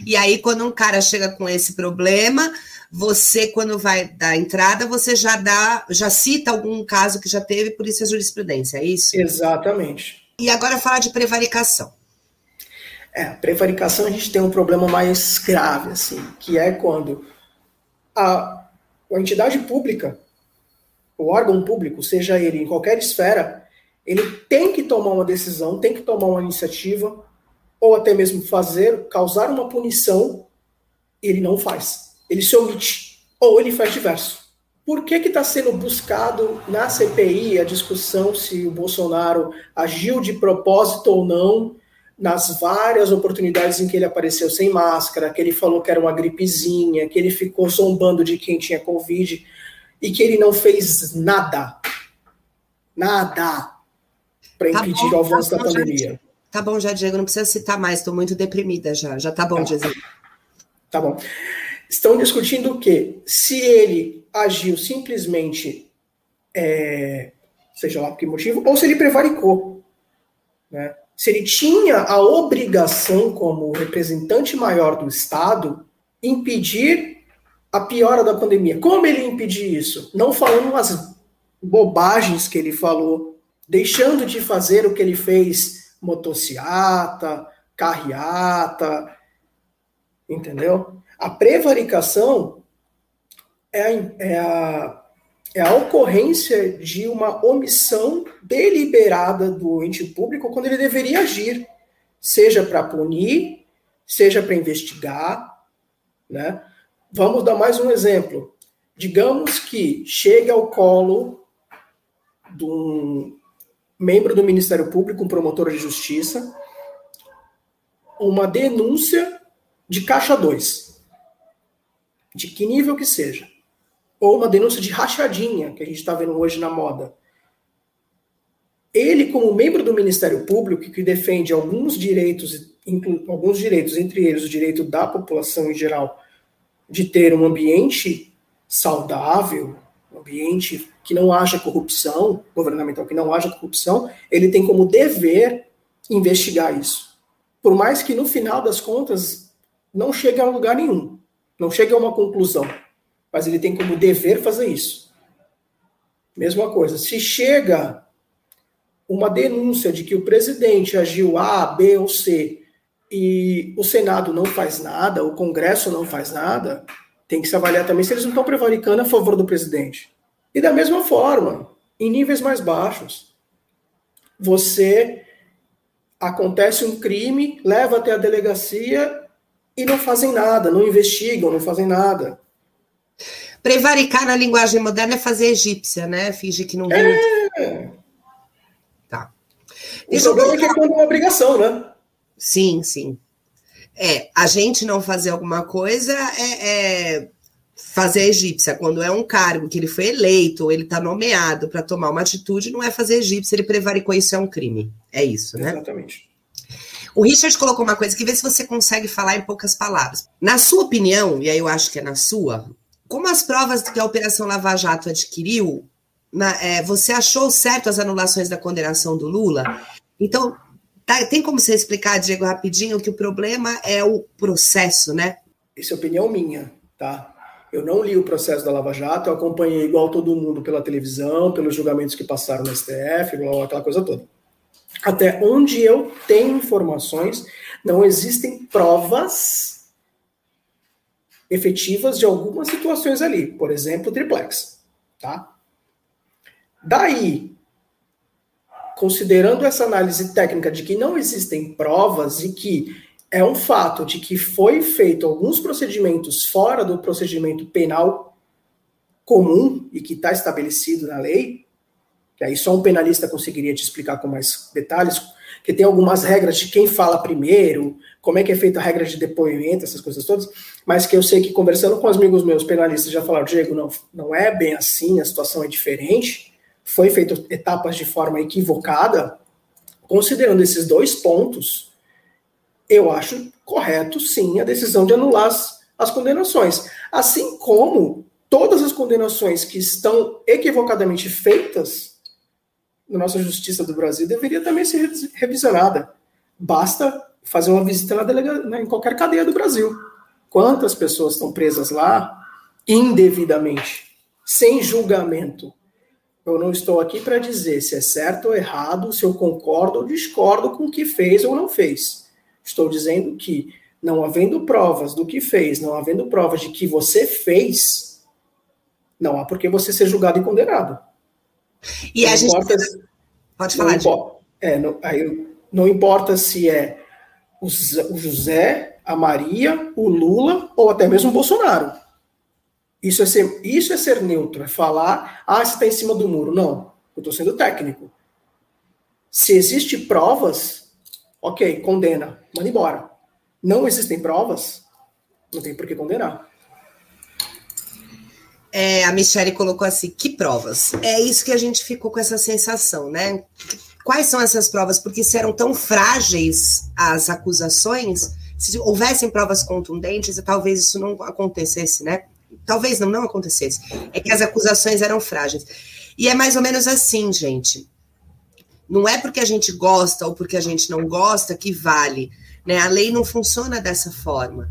E aí, quando um cara chega com esse problema, você, quando vai dar entrada, você já dá, já cita algum caso que já teve, por isso a jurisprudência, é isso? Exatamente. E agora falar de prevaricação. É, prevaricação a gente tem um problema mais grave, assim, que é quando a, a entidade pública, o órgão público, seja ele em qualquer esfera, ele tem que tomar uma decisão, tem que tomar uma iniciativa, ou até mesmo fazer, causar uma punição, ele não faz ele se omite, ou ele faz diverso. Por que está sendo buscado na CPI a discussão se o Bolsonaro agiu de propósito ou não nas várias oportunidades em que ele apareceu sem máscara, que ele falou que era uma gripezinha, que ele ficou zombando de quem tinha Covid e que ele não fez nada, nada, para tá impedir bom, o avanço tá da pandemia. Já, tá bom já, Diego, não precisa citar mais, estou muito deprimida já. Já tá bom, tá. Diego. Tá bom estão discutindo o quê? Se ele agiu simplesmente, é, seja lá por que motivo, ou se ele prevaricou. Né? Se ele tinha a obrigação, como representante maior do Estado, impedir a piora da pandemia. Como ele impedir isso? Não falando as bobagens que ele falou, deixando de fazer o que ele fez, motociata, carreata, entendeu? A prevaricação é a, é a, é a ocorrência de uma omissão deliberada do ente público quando ele deveria agir, seja para punir, seja para investigar. Né? Vamos dar mais um exemplo. Digamos que chegue ao colo de um membro do Ministério Público, um promotor de justiça, uma denúncia de caixa 2 de que nível que seja, ou uma denúncia de rachadinha, que a gente está vendo hoje na moda. Ele, como membro do Ministério Público, que defende alguns direitos, alguns direitos, entre eles o direito da população em geral, de ter um ambiente saudável, um ambiente que não haja corrupção, governamental que não haja corrupção, ele tem como dever investigar isso. Por mais que no final das contas não chegue a lugar nenhum, não chegue a uma conclusão, mas ele tem como dever fazer isso. Mesma coisa, se chega uma denúncia de que o presidente agiu A, B ou C e o Senado não faz nada, o Congresso não faz nada, tem que se avaliar também se eles não estão prevaricando a favor do presidente. E da mesma forma, em níveis mais baixos, você acontece um crime, leva até a delegacia e não fazem nada, não investigam, não fazem nada. Prevaricar na linguagem moderna é fazer egípcia, né? Fingir que não. É. Tá. O problema é que é quando é uma obrigação, né? Sim, sim. É, a gente não fazer alguma coisa é, é fazer egípcia. Quando é um cargo que ele foi eleito, ou ele está nomeado para tomar uma atitude, não é fazer egípcia, ele prevaricou isso, é um crime. É isso, né? Exatamente. O Richard colocou uma coisa que vê se você consegue falar em poucas palavras. Na sua opinião, e aí eu acho que é na sua, como as provas que a Operação Lava Jato adquiriu, na, é, você achou certo as anulações da condenação do Lula? Então, Tá, tem como você explicar, Diego, rapidinho, que o problema é o processo, né? Isso é opinião minha, tá? Eu não li o processo da Lava Jato, eu acompanhei igual todo mundo pela televisão, pelos julgamentos que passaram no STF, aquela coisa toda. Até onde eu tenho informações, não existem provas efetivas de algumas situações ali, por exemplo, triplex, tá? Daí considerando essa análise técnica de que não existem provas e que é um fato de que foi feito alguns procedimentos fora do procedimento penal comum e que está estabelecido na lei, que aí só um penalista conseguiria te explicar com mais detalhes, que tem algumas regras de quem fala primeiro, como é que é feita a regra de depoimento, essas coisas todas, mas que eu sei que conversando com os amigos meus penalistas já falaram, Diego, não, não é bem assim, a situação é diferente, foi feito etapas de forma equivocada, considerando esses dois pontos, eu acho correto, sim, a decisão de anular as, as condenações. Assim como todas as condenações que estão equivocadamente feitas na nossa justiça do Brasil deveria também ser revisionada. Basta fazer uma visita na delega, né, em qualquer cadeia do Brasil. Quantas pessoas estão presas lá indevidamente, sem julgamento? Eu não estou aqui para dizer se é certo ou errado, se eu concordo ou discordo com o que fez ou não fez. Estou dizendo que, não havendo provas do que fez, não havendo provas de que você fez, não há por que você ser julgado e condenado. E não a gente. Importa, Pode falar, não, é, não, aí, não importa se é o José, a Maria, o Lula ou até mesmo o Bolsonaro. Isso é ser, isso é ser neutro, é falar, ah, você está em cima do muro. Não, eu estou sendo técnico. Se existe provas, ok, condena, manda embora. Não existem provas, não tem por que condenar. É, a Michelle colocou assim: que provas? É isso que a gente ficou com essa sensação, né? Quais são essas provas? Porque se eram tão frágeis as acusações, se houvessem provas contundentes, talvez isso não acontecesse, né? Talvez não, não acontecesse, é que as acusações eram frágeis. E é mais ou menos assim, gente. Não é porque a gente gosta ou porque a gente não gosta que vale. Né? A lei não funciona dessa forma.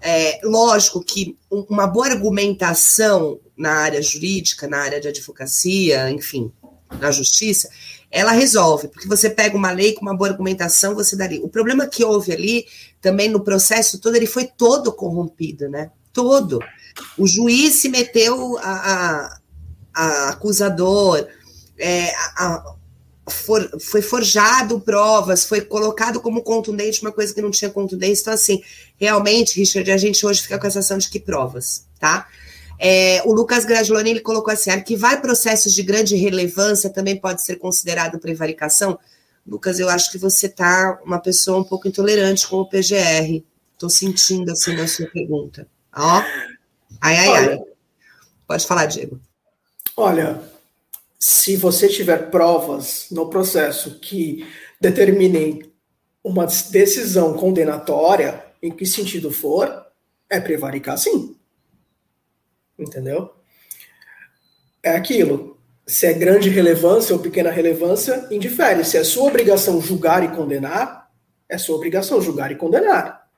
É, lógico que uma boa argumentação na área jurídica, na área de advocacia, enfim, na justiça, ela resolve, porque você pega uma lei com uma boa argumentação, você daria. O problema que houve ali, também no processo todo, ele foi todo corrompido, né? Todo. O juiz se meteu a, a, a acusador, é, a, for, foi forjado provas, foi colocado como contundente uma coisa que não tinha contundência. Então, assim, realmente, Richard, a gente hoje fica com a sensação de que provas, tá? É, o Lucas Gragioloni, ele colocou assim, arquivar processos de grande relevância também pode ser considerado prevaricação? Lucas, eu acho que você tá uma pessoa um pouco intolerante com o PGR. Estou sentindo assim na sua pergunta. Ó. Ai, ai, Olha, ai. Pode falar, Diego. Olha, se você tiver provas no processo que determinem uma decisão condenatória, em que sentido for, é prevaricar sim. Entendeu? É aquilo. Se é grande relevância ou pequena relevância, indifere. Se é sua obrigação julgar e condenar, é sua obrigação julgar e condenar.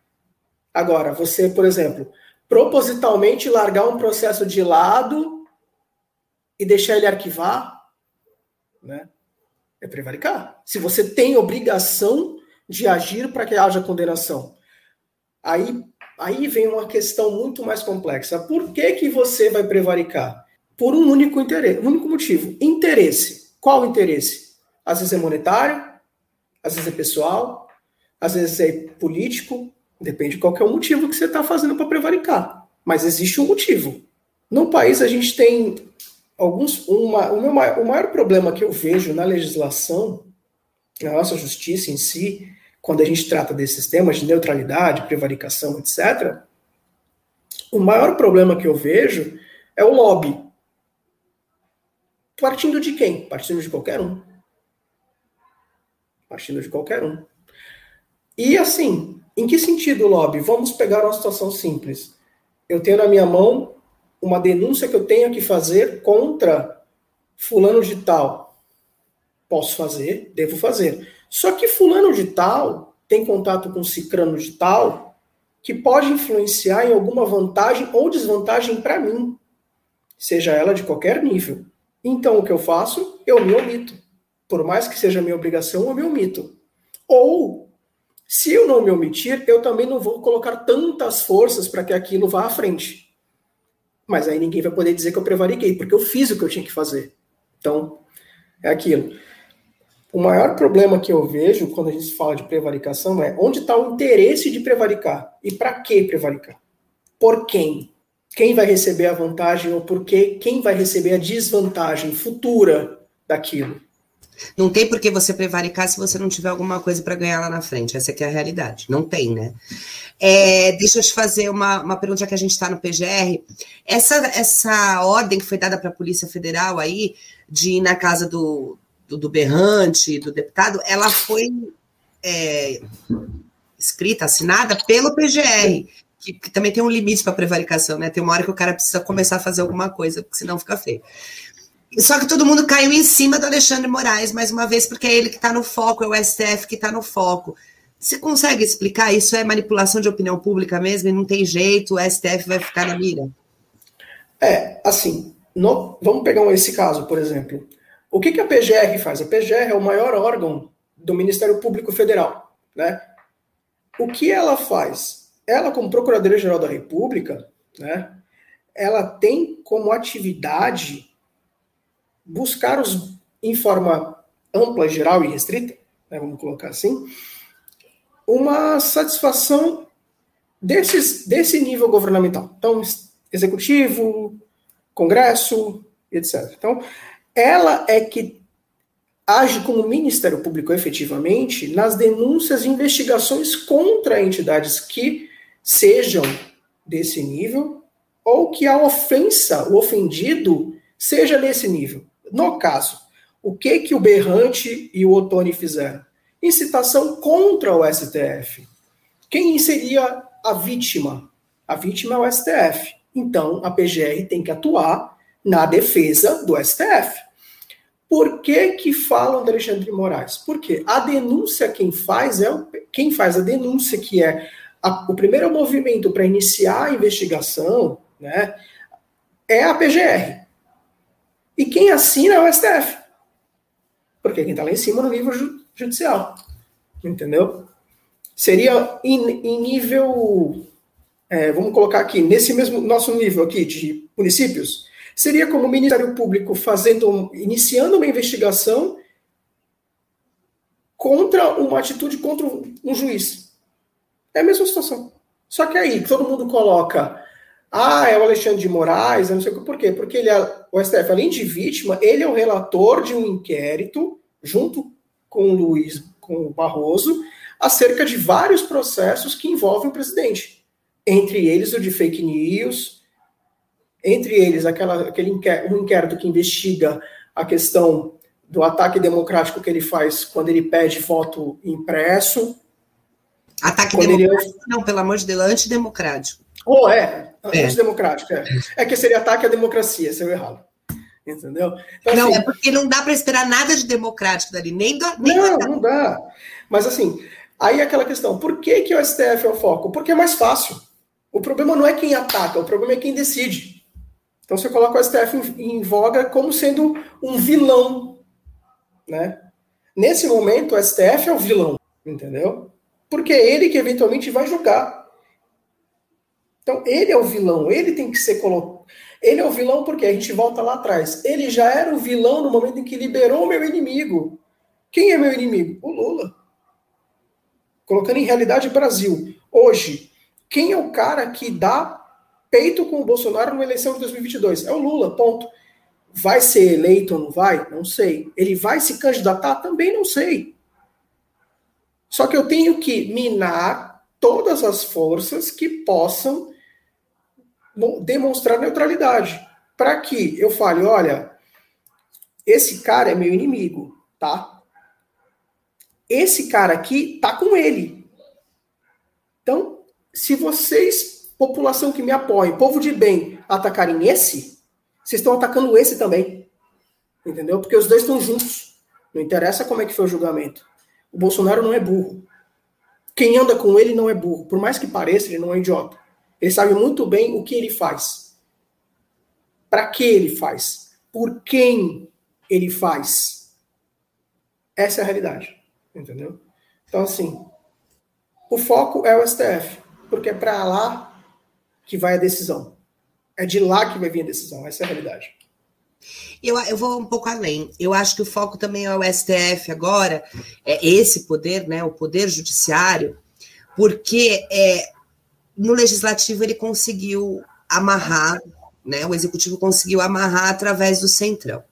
Agora, você, por exemplo, propositalmente largar um processo de lado e deixar ele arquivar, né? É prevaricar. Se você tem obrigação de agir para que haja condenação, aí, aí vem uma questão muito mais complexa. Por que, que você vai prevaricar? Por um único interesse, um único motivo: interesse. Qual interesse? Às vezes é monetário, às vezes é pessoal, às vezes é político, depende de qual é o motivo que você está fazendo para prevaricar. Mas existe um motivo. No país a gente tem alguns. Uma, o, meu, o maior problema que eu vejo na legislação, na nossa justiça em si, quando a gente trata desses temas de neutralidade, prevaricação, etc., o maior problema que eu vejo é o lobby. Partindo de quem? Partindo de qualquer um. Partindo de qualquer um. E assim, em que sentido lobby? Vamos pegar uma situação simples. Eu tenho na minha mão uma denúncia que eu tenho que fazer contra fulano de tal. Posso fazer, devo fazer. Só que fulano de tal tem contato com cicrano de tal que pode influenciar em alguma vantagem ou desvantagem para mim, seja ela de qualquer nível. Então o que eu faço? Eu me omito. Por mais que seja minha obrigação, eu me omito. Ou, se eu não me omitir, eu também não vou colocar tantas forças para que aquilo vá à frente. Mas aí ninguém vai poder dizer que eu prevariquei, porque eu fiz o que eu tinha que fazer. Então, é aquilo. O maior problema que eu vejo quando a gente fala de prevaricação é onde está o interesse de prevaricar e para que prevaricar? Por quem? Quem vai receber a vantagem ou por que quem vai receber a desvantagem futura daquilo? Não tem por que você prevaricar se você não tiver alguma coisa para ganhar lá na frente. Essa aqui é a realidade. Não tem, né? É, deixa eu te fazer uma, uma pergunta que a gente está no PGR. Essa, essa ordem que foi dada para a Polícia Federal aí, de ir na casa do, do, do berrante, do deputado, ela foi é, escrita, assinada pelo PGR. Que, que, também tem um limite para prevaricação, né? Tem uma hora que o cara precisa começar a fazer alguma coisa, porque senão fica feio. Só que todo mundo caiu em cima do Alexandre Moraes, mais uma vez, porque é ele que está no foco, é o STF que está no foco. Você consegue explicar? Isso é manipulação de opinião pública mesmo e não tem jeito, o STF vai ficar na mira? É, assim, no, vamos pegar esse caso, por exemplo. O que, que a PGR faz? A PGR é o maior órgão do Ministério Público Federal. Né? O que ela faz? Ela, como Procuradora-Geral da República, né, ela tem como atividade buscar os, em forma ampla, geral e restrita, né, vamos colocar assim, uma satisfação desses, desse nível governamental. Então, executivo, congresso, etc. Então, ela é que age como Ministério Público efetivamente nas denúncias e investigações contra entidades que sejam desse nível ou que a ofensa, o ofendido, seja nesse nível. No caso, o que que o Berrante e o Ottoni fizeram? Incitação contra o STF. Quem seria a vítima? A vítima é o STF. Então, a PGR tem que atuar na defesa do STF. Por que que falam de Alexandre de Moraes? Porque a denúncia quem faz é quem faz a denúncia que é a, o primeiro movimento para iniciar a investigação, né, é a PGR. E quem assina é o STF. Porque quem está lá em cima no nível judicial. Entendeu? Seria em, em nível. É, vamos colocar aqui, nesse mesmo nosso nível aqui de municípios, seria como o Ministério Público fazendo, iniciando uma investigação contra uma atitude contra um juiz. É a mesma situação. Só que aí todo mundo coloca ah, é o Alexandre de Moraes, eu não sei por quê. Porque ele é, o STF, além de vítima, ele é o relator de um inquérito, junto com o Luiz, com o Barroso, acerca de vários processos que envolvem o presidente. Entre eles o de fake news, entre eles aquela, aquele inquérito, um inquérito que investiga a questão do ataque democrático que ele faz quando ele pede voto impresso. Ataque democrático? Ele... Não, pelo amor de Deus, antidemocrático. Ou oh, é, antidemocrático, é. É que seria ataque à democracia, seu errado. Entendeu? Então, não, assim, é porque não dá para esperar nada de democrático dali, nem do. Nem não, não dá. Mas assim, aí é aquela questão: por que, que o STF é o foco? Porque é mais fácil. O problema não é quem ataca, o problema é quem decide. Então você coloca o STF em, em voga como sendo um vilão. Né? Nesse momento, o STF é o vilão, entendeu? Porque é ele que eventualmente vai julgar. Então, ele é o vilão, ele tem que ser colocado. Ele é o vilão porque a gente volta lá atrás. Ele já era o vilão no momento em que liberou o meu inimigo. Quem é meu inimigo? O Lula. Colocando em realidade o Brasil. Hoje, quem é o cara que dá peito com o Bolsonaro na eleição de 2022? É o Lula, ponto. Vai ser eleito ou não vai? Não sei. Ele vai se candidatar? Também não sei. Só que eu tenho que minar todas as forças que possam demonstrar neutralidade. Para que eu fale, olha, esse cara é meu inimigo, tá? Esse cara aqui tá com ele. Então, se vocês, população que me apoia, povo de bem, atacarem esse, vocês estão atacando esse também. Entendeu? Porque os dois estão juntos. Não interessa como é que foi o julgamento. O Bolsonaro não é burro. Quem anda com ele não é burro. Por mais que pareça, ele não é idiota. Ele sabe muito bem o que ele faz. Para que ele faz? Por quem ele faz? Essa é a realidade. Entendeu? Então, assim, o foco é o STF, porque é para lá que vai a decisão. É de lá que vai vir a decisão. Essa é a realidade. Eu, eu vou um pouco além. Eu acho que o foco também é o STF agora, é esse poder, né, o poder judiciário, porque é, no legislativo ele conseguiu amarrar, né, o executivo conseguiu amarrar através do centrão.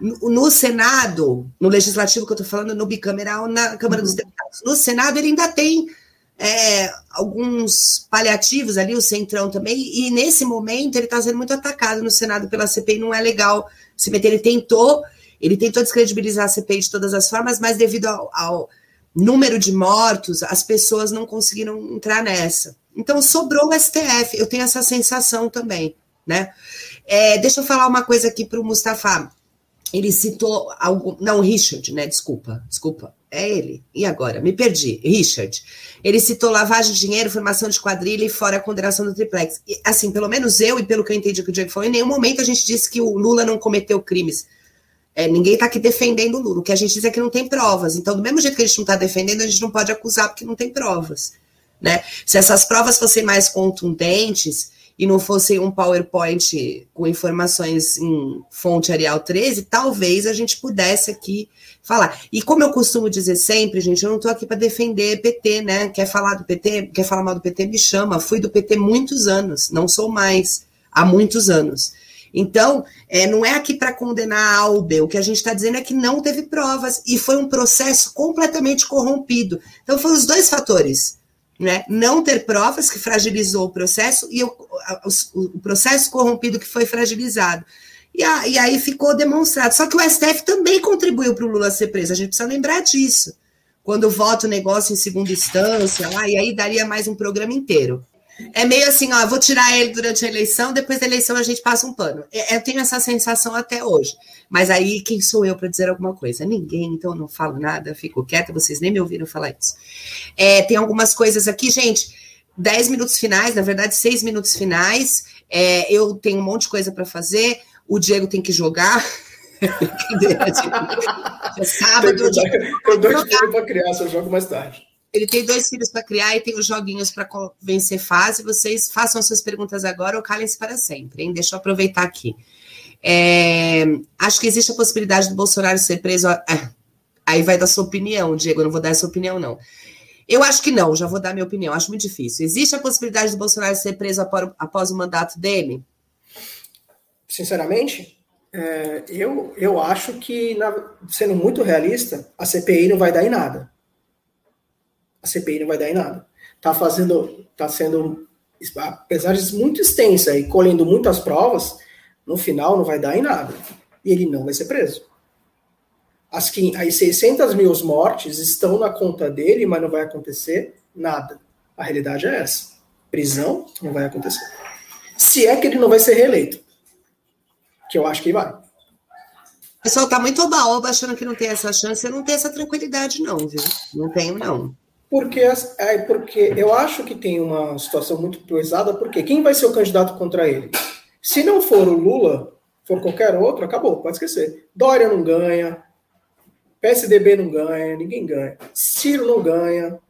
No, no Senado, no legislativo que eu estou falando, no bicameral, na Câmara uhum. dos Deputados, no Senado ele ainda tem é, alguns paliativos ali, o Centrão também, e nesse momento ele está sendo muito atacado no Senado pela CPI, não é legal se meter. Ele tentou, ele tentou descredibilizar a CPI de todas as formas, mas devido ao, ao número de mortos, as pessoas não conseguiram entrar nessa. Então sobrou o STF, eu tenho essa sensação também, né? É, deixa eu falar uma coisa aqui para o Mustafa. Ele citou algo. Não, Richard, né? Desculpa, desculpa. É ele. E agora? Me perdi. Richard. Ele citou lavagem de dinheiro, formação de quadrilha e fora a condenação do triplex. E, assim, pelo menos eu, e pelo que eu entendi que o Diego falou, em nenhum momento a gente disse que o Lula não cometeu crimes. É, ninguém está aqui defendendo o Lula. O que a gente diz é que não tem provas. Então, do mesmo jeito que a gente não está defendendo, a gente não pode acusar porque não tem provas. Né? Se essas provas fossem mais contundentes, e não fosse um PowerPoint com informações em fonte Arial 13, talvez a gente pudesse aqui falar. E como eu costumo dizer sempre, gente, eu não estou aqui para defender PT, né? Quer falar do PT, quer falar mal do PT, me chama. Fui do PT muitos anos, não sou mais, há muitos anos. Então, é, não é aqui para condenar a Albe, o que a gente está dizendo é que não teve provas e foi um processo completamente corrompido. Então, foram os dois fatores né? Não ter provas que fragilizou o processo e o, o, o processo corrompido que foi fragilizado. E, a, e, aí ficou demonstrado. Só que o STF também contribuiu para o Lula ser preso. A gente precisa lembrar disso. Quando vota o negócio em segunda instância, lá, e aí daria mais um programa inteiro. É meio assim, ó, vou tirar ele durante a eleição, depois da eleição a gente passa um pano. Eu tenho essa sensação até hoje. Mas aí, quem sou eu para dizer alguma coisa? Ninguém, então eu não falo nada, fico quieta, vocês nem me ouviram falar isso. É, tem algumas coisas aqui, gente. Dez minutos finais, na verdade, seis minutos finais. É, eu tenho um monte de coisa para fazer. O Diego tem que jogar. *laughs* *laughs* é sábado. Eu dou tempo para criar, eu jogo mais tarde. Ele tem dois filhos para criar e tem os joguinhos para vencer fase. Vocês façam suas perguntas agora ou calem-se para sempre, hein? Deixa eu aproveitar aqui. É, acho que existe a possibilidade do Bolsonaro ser preso. É, aí vai dar sua opinião, Diego. Eu não vou dar essa opinião, não. Eu acho que não, já vou dar minha opinião. Acho muito difícil. Existe a possibilidade do Bolsonaro ser preso após, após o mandato dele? Sinceramente, é, eu, eu acho que, na, sendo muito realista, a CPI não vai dar em nada. A CPI não vai dar em nada. Tá fazendo, tá sendo, apesar de muito extensa e colhendo muitas provas, no final não vai dar em nada. E ele não vai ser preso. As, as 600 mil mortes estão na conta dele, mas não vai acontecer nada. A realidade é essa. Prisão não vai acontecer. Se é que ele não vai ser reeleito. que eu acho que vai. O pessoal tá muito oba-oba achando que não tem essa chance. Eu não tenho essa tranquilidade, não, viu? Não tenho, não. Porque, é, porque eu acho que tem uma situação muito pesada, porque quem vai ser o candidato contra ele? Se não for o Lula, for qualquer outro, acabou, pode esquecer. Dória não ganha, PSDB não ganha, ninguém ganha. Ciro não ganha.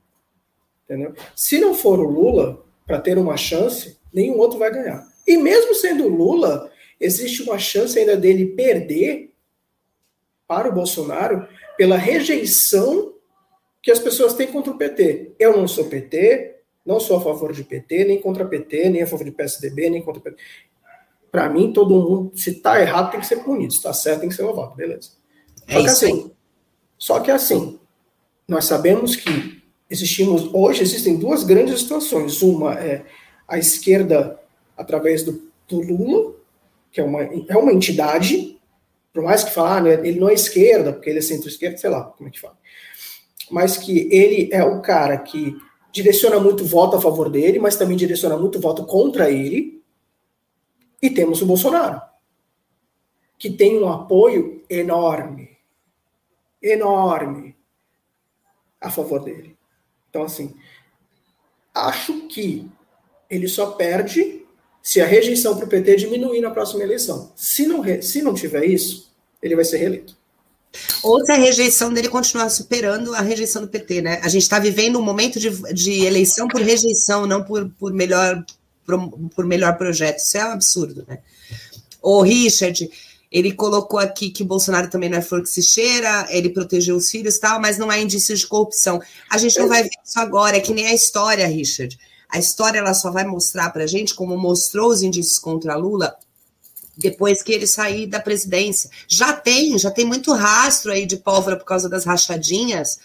Entendeu? Se não for o Lula, para ter uma chance, nenhum outro vai ganhar. E mesmo sendo Lula, existe uma chance ainda dele perder para o Bolsonaro pela rejeição que as pessoas têm contra o PT. Eu não sou PT, não sou a favor de PT, nem contra PT, nem a favor de PSDB, nem contra PT. Para mim, todo mundo, se está errado, tem que ser punido. Se está certo, tem que ser louvado. Beleza. É só que assim, só que assim, nós sabemos que existimos, hoje existem duas grandes situações. Uma é a esquerda através do, do Lula, que é uma, é uma entidade, por mais que falar, ah, né, ele não é esquerda, porque ele é centro-esquerda, sei lá como é que fala. Mas que ele é o cara que direciona muito voto a favor dele, mas também direciona muito voto contra ele. E temos o Bolsonaro, que tem um apoio enorme, enorme a favor dele. Então, assim, acho que ele só perde se a rejeição para o PT diminuir na próxima eleição. Se não, se não tiver isso, ele vai ser reeleito. Ou se a rejeição dele continuar superando a rejeição do PT, né? A gente está vivendo um momento de, de, eleição por rejeição, não por, por, melhor, por, por melhor projeto. Isso é um absurdo, né? O Richard, ele colocou aqui que Bolsonaro também não é flor que se cheira, ele protegeu os filhos e tal, mas não há indícios de corrupção. A gente não vai ver isso agora, é que nem a história, Richard. A história ela só vai mostrar para gente, como mostrou os indícios contra Lula, depois que ele sair da presidência. Já tem, já tem muito rastro aí de pólvora por causa das rachadinhas,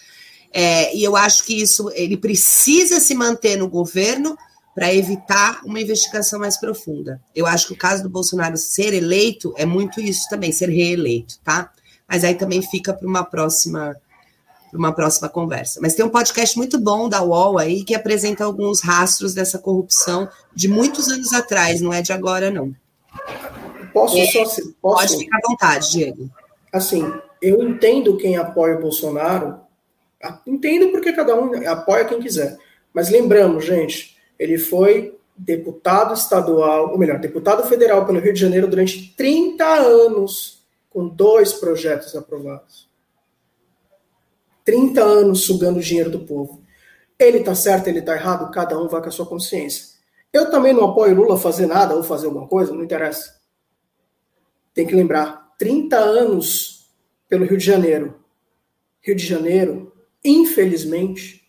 é, e eu acho que isso ele precisa se manter no governo para evitar uma investigação mais profunda. Eu acho que o caso do Bolsonaro ser eleito é muito isso também, ser reeleito, tá? Mas aí também fica para uma próxima uma próxima conversa. Mas tem um podcast muito bom da UOL aí que apresenta alguns rastros dessa corrupção de muitos anos atrás, não é de agora, não. Posso é, só se, posso... Pode ficar à vontade, Diego. Assim, eu entendo quem apoia o Bolsonaro, entendo porque cada um apoia quem quiser. Mas lembramos, gente, ele foi deputado estadual, ou melhor, deputado federal pelo Rio de Janeiro durante 30 anos, com dois projetos aprovados. 30 anos sugando o dinheiro do povo. Ele está certo, ele está errado, cada um vai com a sua consciência. Eu também não apoio Lula fazer nada ou fazer alguma coisa, não interessa. Tem que lembrar, 30 anos pelo Rio de Janeiro. Rio de Janeiro, infelizmente,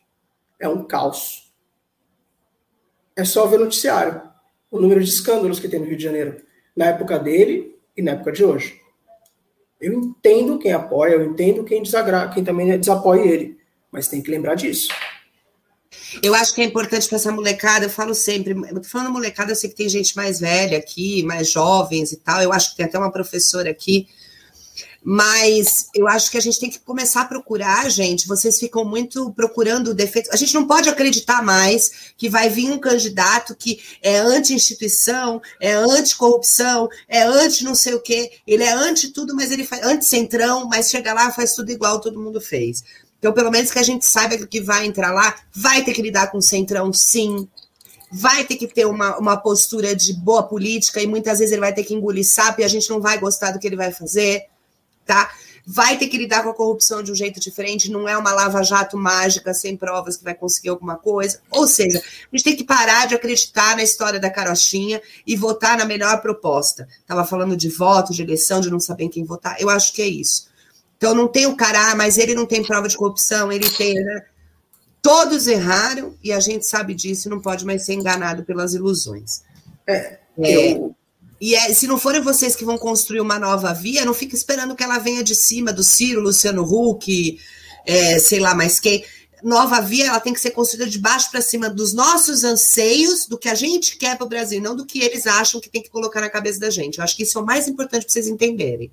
é um caos. É só ver o noticiário, o número de escândalos que tem no Rio de Janeiro, na época dele e na época de hoje. Eu entendo quem apoia, eu entendo quem quem também desapoia ele, mas tem que lembrar disso. Eu acho que é importante para essa molecada, eu falo sempre, falando molecada, eu sei que tem gente mais velha aqui, mais jovens e tal, eu acho que tem até uma professora aqui mas eu acho que a gente tem que começar a procurar, gente. Vocês ficam muito procurando defeitos. A gente não pode acreditar mais que vai vir um candidato que é anti-instituição, é anti-corrupção, é anti não sei o quê. Ele é anti tudo, mas ele faz anti-centrão, mas chega lá faz tudo igual todo mundo fez. Então, pelo menos que a gente saiba que vai entrar lá vai ter que lidar com o centrão, sim vai ter que ter uma, uma postura de boa política e muitas vezes ele vai ter que engolir sapo e a gente não vai gostar do que ele vai fazer tá? Vai ter que lidar com a corrupção de um jeito diferente, não é uma lava-jato mágica sem provas que vai conseguir alguma coisa. Ou seja, a gente tem que parar de acreditar na história da carochinha e votar na melhor proposta. Estava falando de voto, de eleição, de não saber em quem votar. Eu acho que é isso. Então não tem o cara, ah, mas ele não tem prova de corrupção, ele tem, né? Todos erraram e a gente sabe disso e não pode mais ser enganado pelas ilusões. É, é, eu, e é, se não forem vocês que vão construir uma nova via, não fica esperando que ela venha de cima do Ciro, Luciano Huck, é, sei lá mais quem. Nova via ela tem que ser construída de baixo para cima dos nossos anseios, do que a gente quer para o Brasil, não do que eles acham que tem que colocar na cabeça da gente. Eu acho que isso é o mais importante para vocês entenderem.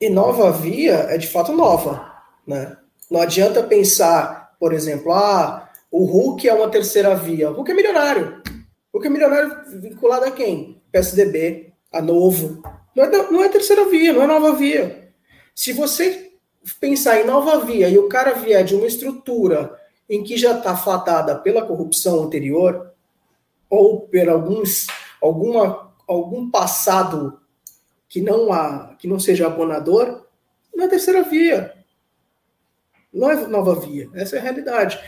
E nova via é de fato nova, né? Não adianta pensar, por exemplo, ah, o Hulk é uma terceira via. O Hulk é milionário. O Hulk é milionário vinculado a quem? PSDB, a Novo, Não é, não é terceira via, não é nova via. Se você pensar em nova via e o cara vier de uma estrutura em que já está fatada pela corrupção anterior, ou por alguns, alguma, algum passado que não há, que não seja abonador, é terceira via. Não é nova via. Essa é a realidade.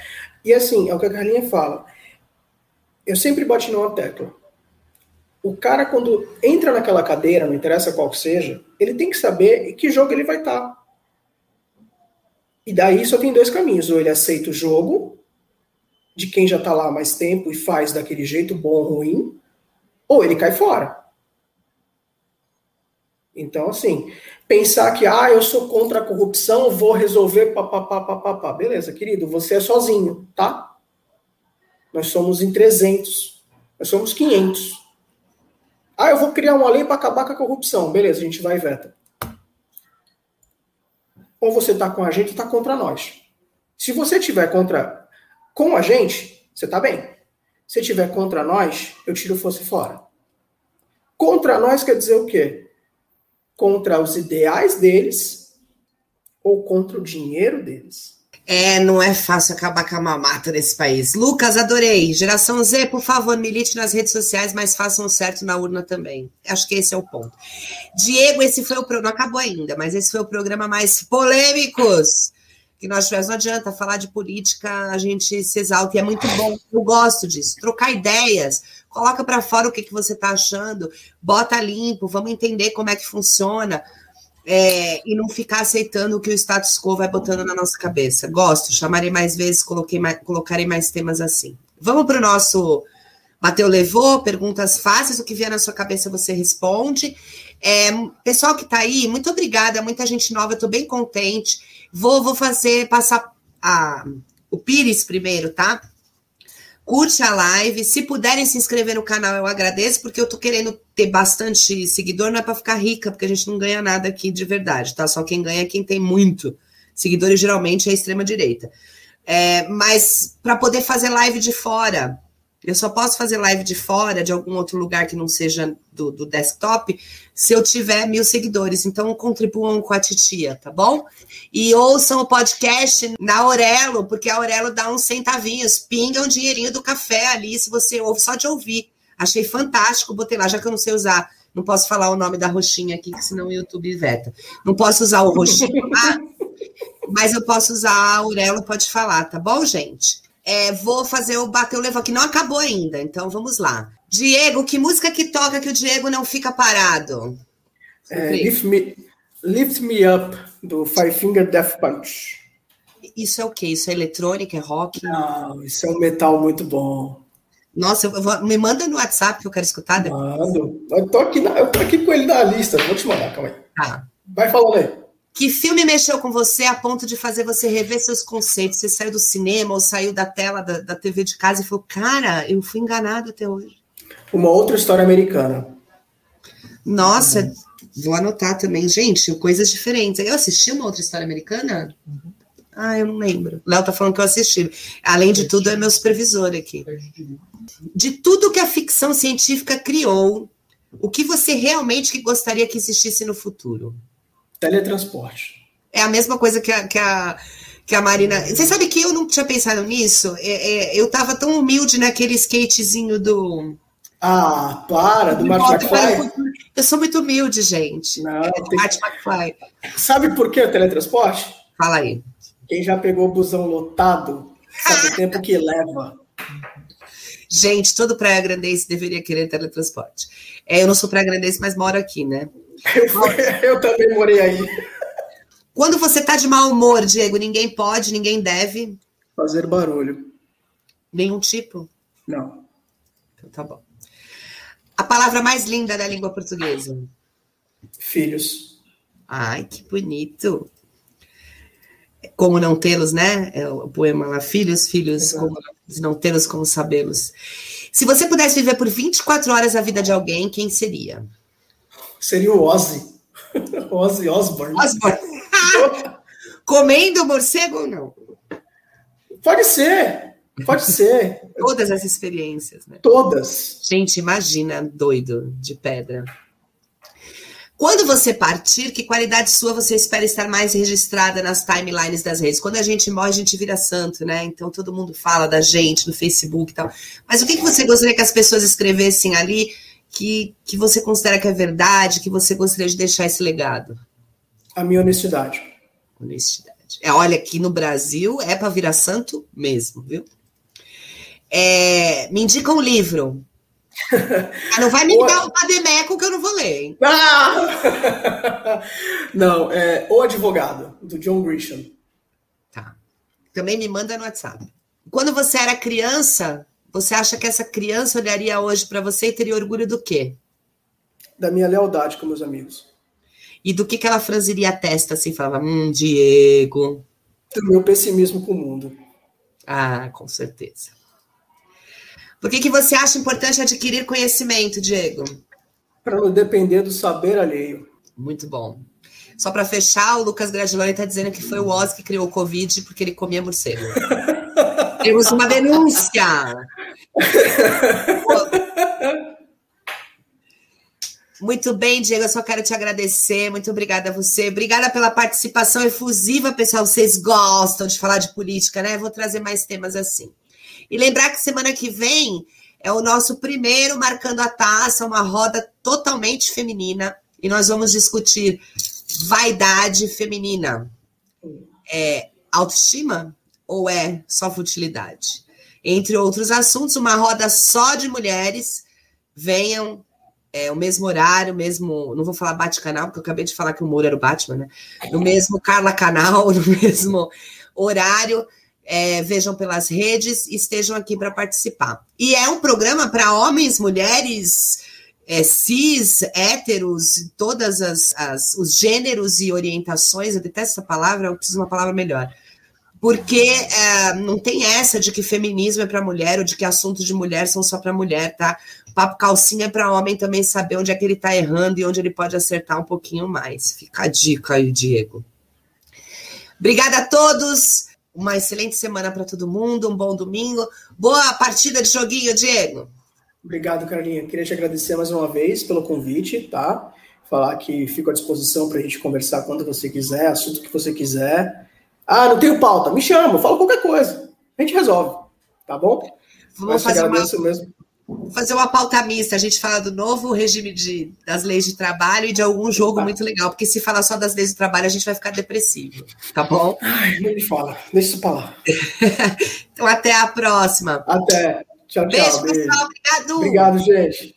E assim, é o que a Carlinha fala. Eu sempre bati numa tecla. O cara, quando entra naquela cadeira, não interessa qual que seja, ele tem que saber que jogo ele vai estar. E daí só tem dois caminhos. Ou ele aceita o jogo, de quem já está lá há mais tempo e faz daquele jeito bom ou ruim, ou ele cai fora. Então, assim, pensar que, ah, eu sou contra a corrupção, vou resolver, papapá, papapá. Beleza, querido, você é sozinho, tá? Nós somos em 300. Nós somos 500. Ah, eu vou criar uma lei para acabar com a corrupção. Beleza, a gente vai e veta. Ou você está com a gente ou está contra nós. Se você tiver contra com a gente, você está bem. Se tiver contra nós, eu tiro você fora. Contra nós quer dizer o quê? Contra os ideais deles ou contra o dinheiro deles. É, não é fácil acabar com a mamata nesse país. Lucas, adorei. Geração Z, por favor, milite nas redes sociais, mas façam certo na urna também. Acho que esse é o ponto. Diego, esse foi o programa, não acabou ainda, mas esse foi o programa mais polêmicos que nós tivemos. Não adianta falar de política, a gente se exalta, e é muito bom. Eu gosto disso. Trocar ideias, coloca para fora o que, que você está achando, bota limpo, vamos entender como é que funciona é, e não ficar aceitando o que o status quo vai botando na nossa cabeça. Gosto, chamarei mais vezes, coloquei mais, colocarei mais temas assim. Vamos para o nosso Mateu Levou, perguntas fáceis, o que vier na sua cabeça você responde. É, pessoal que está aí, muito obrigada, muita gente nova, estou bem contente. Vou, vou fazer, passar a, o Pires primeiro, tá? curte a live. Se puderem se inscrever no canal, eu agradeço, porque eu tô querendo ter bastante seguidor, não é para ficar rica, porque a gente não ganha nada aqui de verdade, tá? Só quem ganha é quem tem muito. Seguidores geralmente é a extrema direita. É, mas para poder fazer live de fora, eu só posso fazer live de fora, de algum outro lugar que não seja do, do desktop, se eu tiver mil seguidores. Então, contribuam com a titia, tá bom? E ouçam o podcast na Aurelo, porque a Aurelo dá uns centavinhos, pinga um dinheirinho do café ali, se você ouve, só de ouvir. Achei fantástico, botei lá, já que eu não sei usar. Não posso falar o nome da roxinha aqui, senão o YouTube veta. Não posso usar o roxinho lá, *laughs* mas eu posso usar a Aurelo, pode falar, tá bom, gente? É, vou fazer o bater o levou, que não acabou ainda, então vamos lá. Diego, que música que toca que o Diego não fica parado? É, lift, me, lift Me Up, do Five Finger Death Punch. Isso é o quê? Isso é eletrônica, é rock? Não, isso é um metal muito bom. Nossa, vou, me manda no WhatsApp que eu quero escutar depois. Mando. Eu tô aqui, na, eu tô aqui com ele na lista, vou te mandar, calma aí. Tá. Vai falando aí. Que filme mexeu com você a ponto de fazer você rever seus conceitos? Você saiu do cinema ou saiu da tela da, da TV de casa e falou, cara, eu fui enganado até hoje. Uma outra história americana. Nossa, uhum. vou anotar também. Gente, coisas diferentes. Eu assisti uma outra história americana? Uhum. Ah, eu não lembro. Léo tá falando que eu assisti. Além de tudo, é meu supervisor aqui. De tudo que a ficção científica criou, o que você realmente gostaria que existisse no futuro? Teletransporte. É a mesma coisa que a, que a, que a Marina. Você sabe que eu não tinha pensado nisso? É, é, eu tava tão humilde naquele skatezinho do. Ah, para, do Martin McFly. Eu sou muito humilde, gente. Não, é, tem... Martin McFly. Sabe por que o teletransporte? Fala aí. Quem já pegou o busão lotado sabe o tempo que leva. Gente, todo Praia Grandense deveria querer teletransporte. É, eu não sou Praia Grandense, mas moro aqui, né? Eu, eu também morei aí. Quando você tá de mau humor, Diego, ninguém pode, ninguém deve. Fazer barulho. Nenhum tipo? Não. Então tá bom. A palavra mais linda da língua portuguesa? Filhos. Ai, que bonito. Como não tê-los, né? É o poema lá, filhos, filhos, Exato. como não tê-los, como sabê-los. Se você pudesse viver por 24 horas a vida de alguém, quem seria? Seria o Ozzy. *laughs* Ozzy Osbourne. Osbourne. *laughs* Comendo morcego ou não? Pode ser. Pode ser. *laughs* Todas as experiências, né? Todas. Gente, imagina, doido de pedra. Quando você partir, que qualidade sua você espera estar mais registrada nas timelines das redes? Quando a gente morre, a gente vira santo, né? Então todo mundo fala da gente no Facebook e tal. Mas o que, que você gostaria que as pessoas escrevessem ali que, que você considera que é verdade, que você gostaria de deixar esse legado? A minha honestidade. Honestidade. É, olha, aqui no Brasil é para virar santo mesmo, viu? É, me indica um livro. *laughs* Ah, não vai me dar o Pademeco que eu não vou ler, hein? Ah! *laughs* Não, é O Advogado, do John Grisham. Tá. Também me manda no WhatsApp. Quando você era criança, você acha que essa criança olharia hoje para você e teria orgulho do quê? Da minha lealdade com meus amigos. E do que, que ela franziria a testa assim, falava, hum, Diego. Do meu pessimismo com o mundo. Ah, com certeza. Por que, que você acha importante adquirir conhecimento, Diego? Para não depender do saber alheio. Muito bom. Só para fechar, o Lucas Gradiloni está dizendo que foi o Oz que criou o Covid porque ele comia morcego. *laughs* Temos uma denúncia. Muito bem, Diego, eu só quero te agradecer. Muito obrigada a você. Obrigada pela participação efusiva, pessoal. Vocês gostam de falar de política, né? Vou trazer mais temas assim. E lembrar que semana que vem é o nosso primeiro Marcando a Taça, uma roda totalmente feminina. E nós vamos discutir vaidade feminina. É autoestima ou é só futilidade? Entre outros assuntos, uma roda só de mulheres. Venham, é, o mesmo horário, o mesmo. Não vou falar bate-canal, porque eu acabei de falar que o Moro era o Batman, né? No mesmo Carla Canal, *laughs* no mesmo horário. É, vejam pelas redes e estejam aqui para participar. E é um programa para homens, mulheres, é, cis, héteros, todas as, as, os gêneros e orientações. Eu detesto essa palavra, eu preciso de uma palavra melhor porque é, não tem essa de que feminismo é para mulher ou de que assuntos de mulher são só para mulher, tá? Papo calcinha é para homem também saber onde é que ele está errando e onde ele pode acertar um pouquinho mais. Fica a dica aí, Diego. Obrigada a todos. Uma excelente semana para todo mundo, um bom domingo. Boa partida de joguinho, Diego. Obrigado, Carlinha. Queria te agradecer mais uma vez pelo convite, tá? Falar que fico à disposição para a gente conversar quando você quiser, assunto que você quiser. Ah, não tenho pauta. Me chama, fala qualquer coisa. A gente resolve. Tá bom? Vamos fazer uma, mesmo. fazer uma pauta mista. A gente fala do novo regime de, das leis de trabalho e de algum jogo tá. muito legal. Porque se falar só das leis de trabalho, a gente vai ficar depressivo. Tá bom? Ai, nem me fala. Deixa isso pra lá. *laughs* então, até a próxima. Até. Tchau, tchau. Beijo, beijo. pessoal. Obrigado. Obrigado, gente.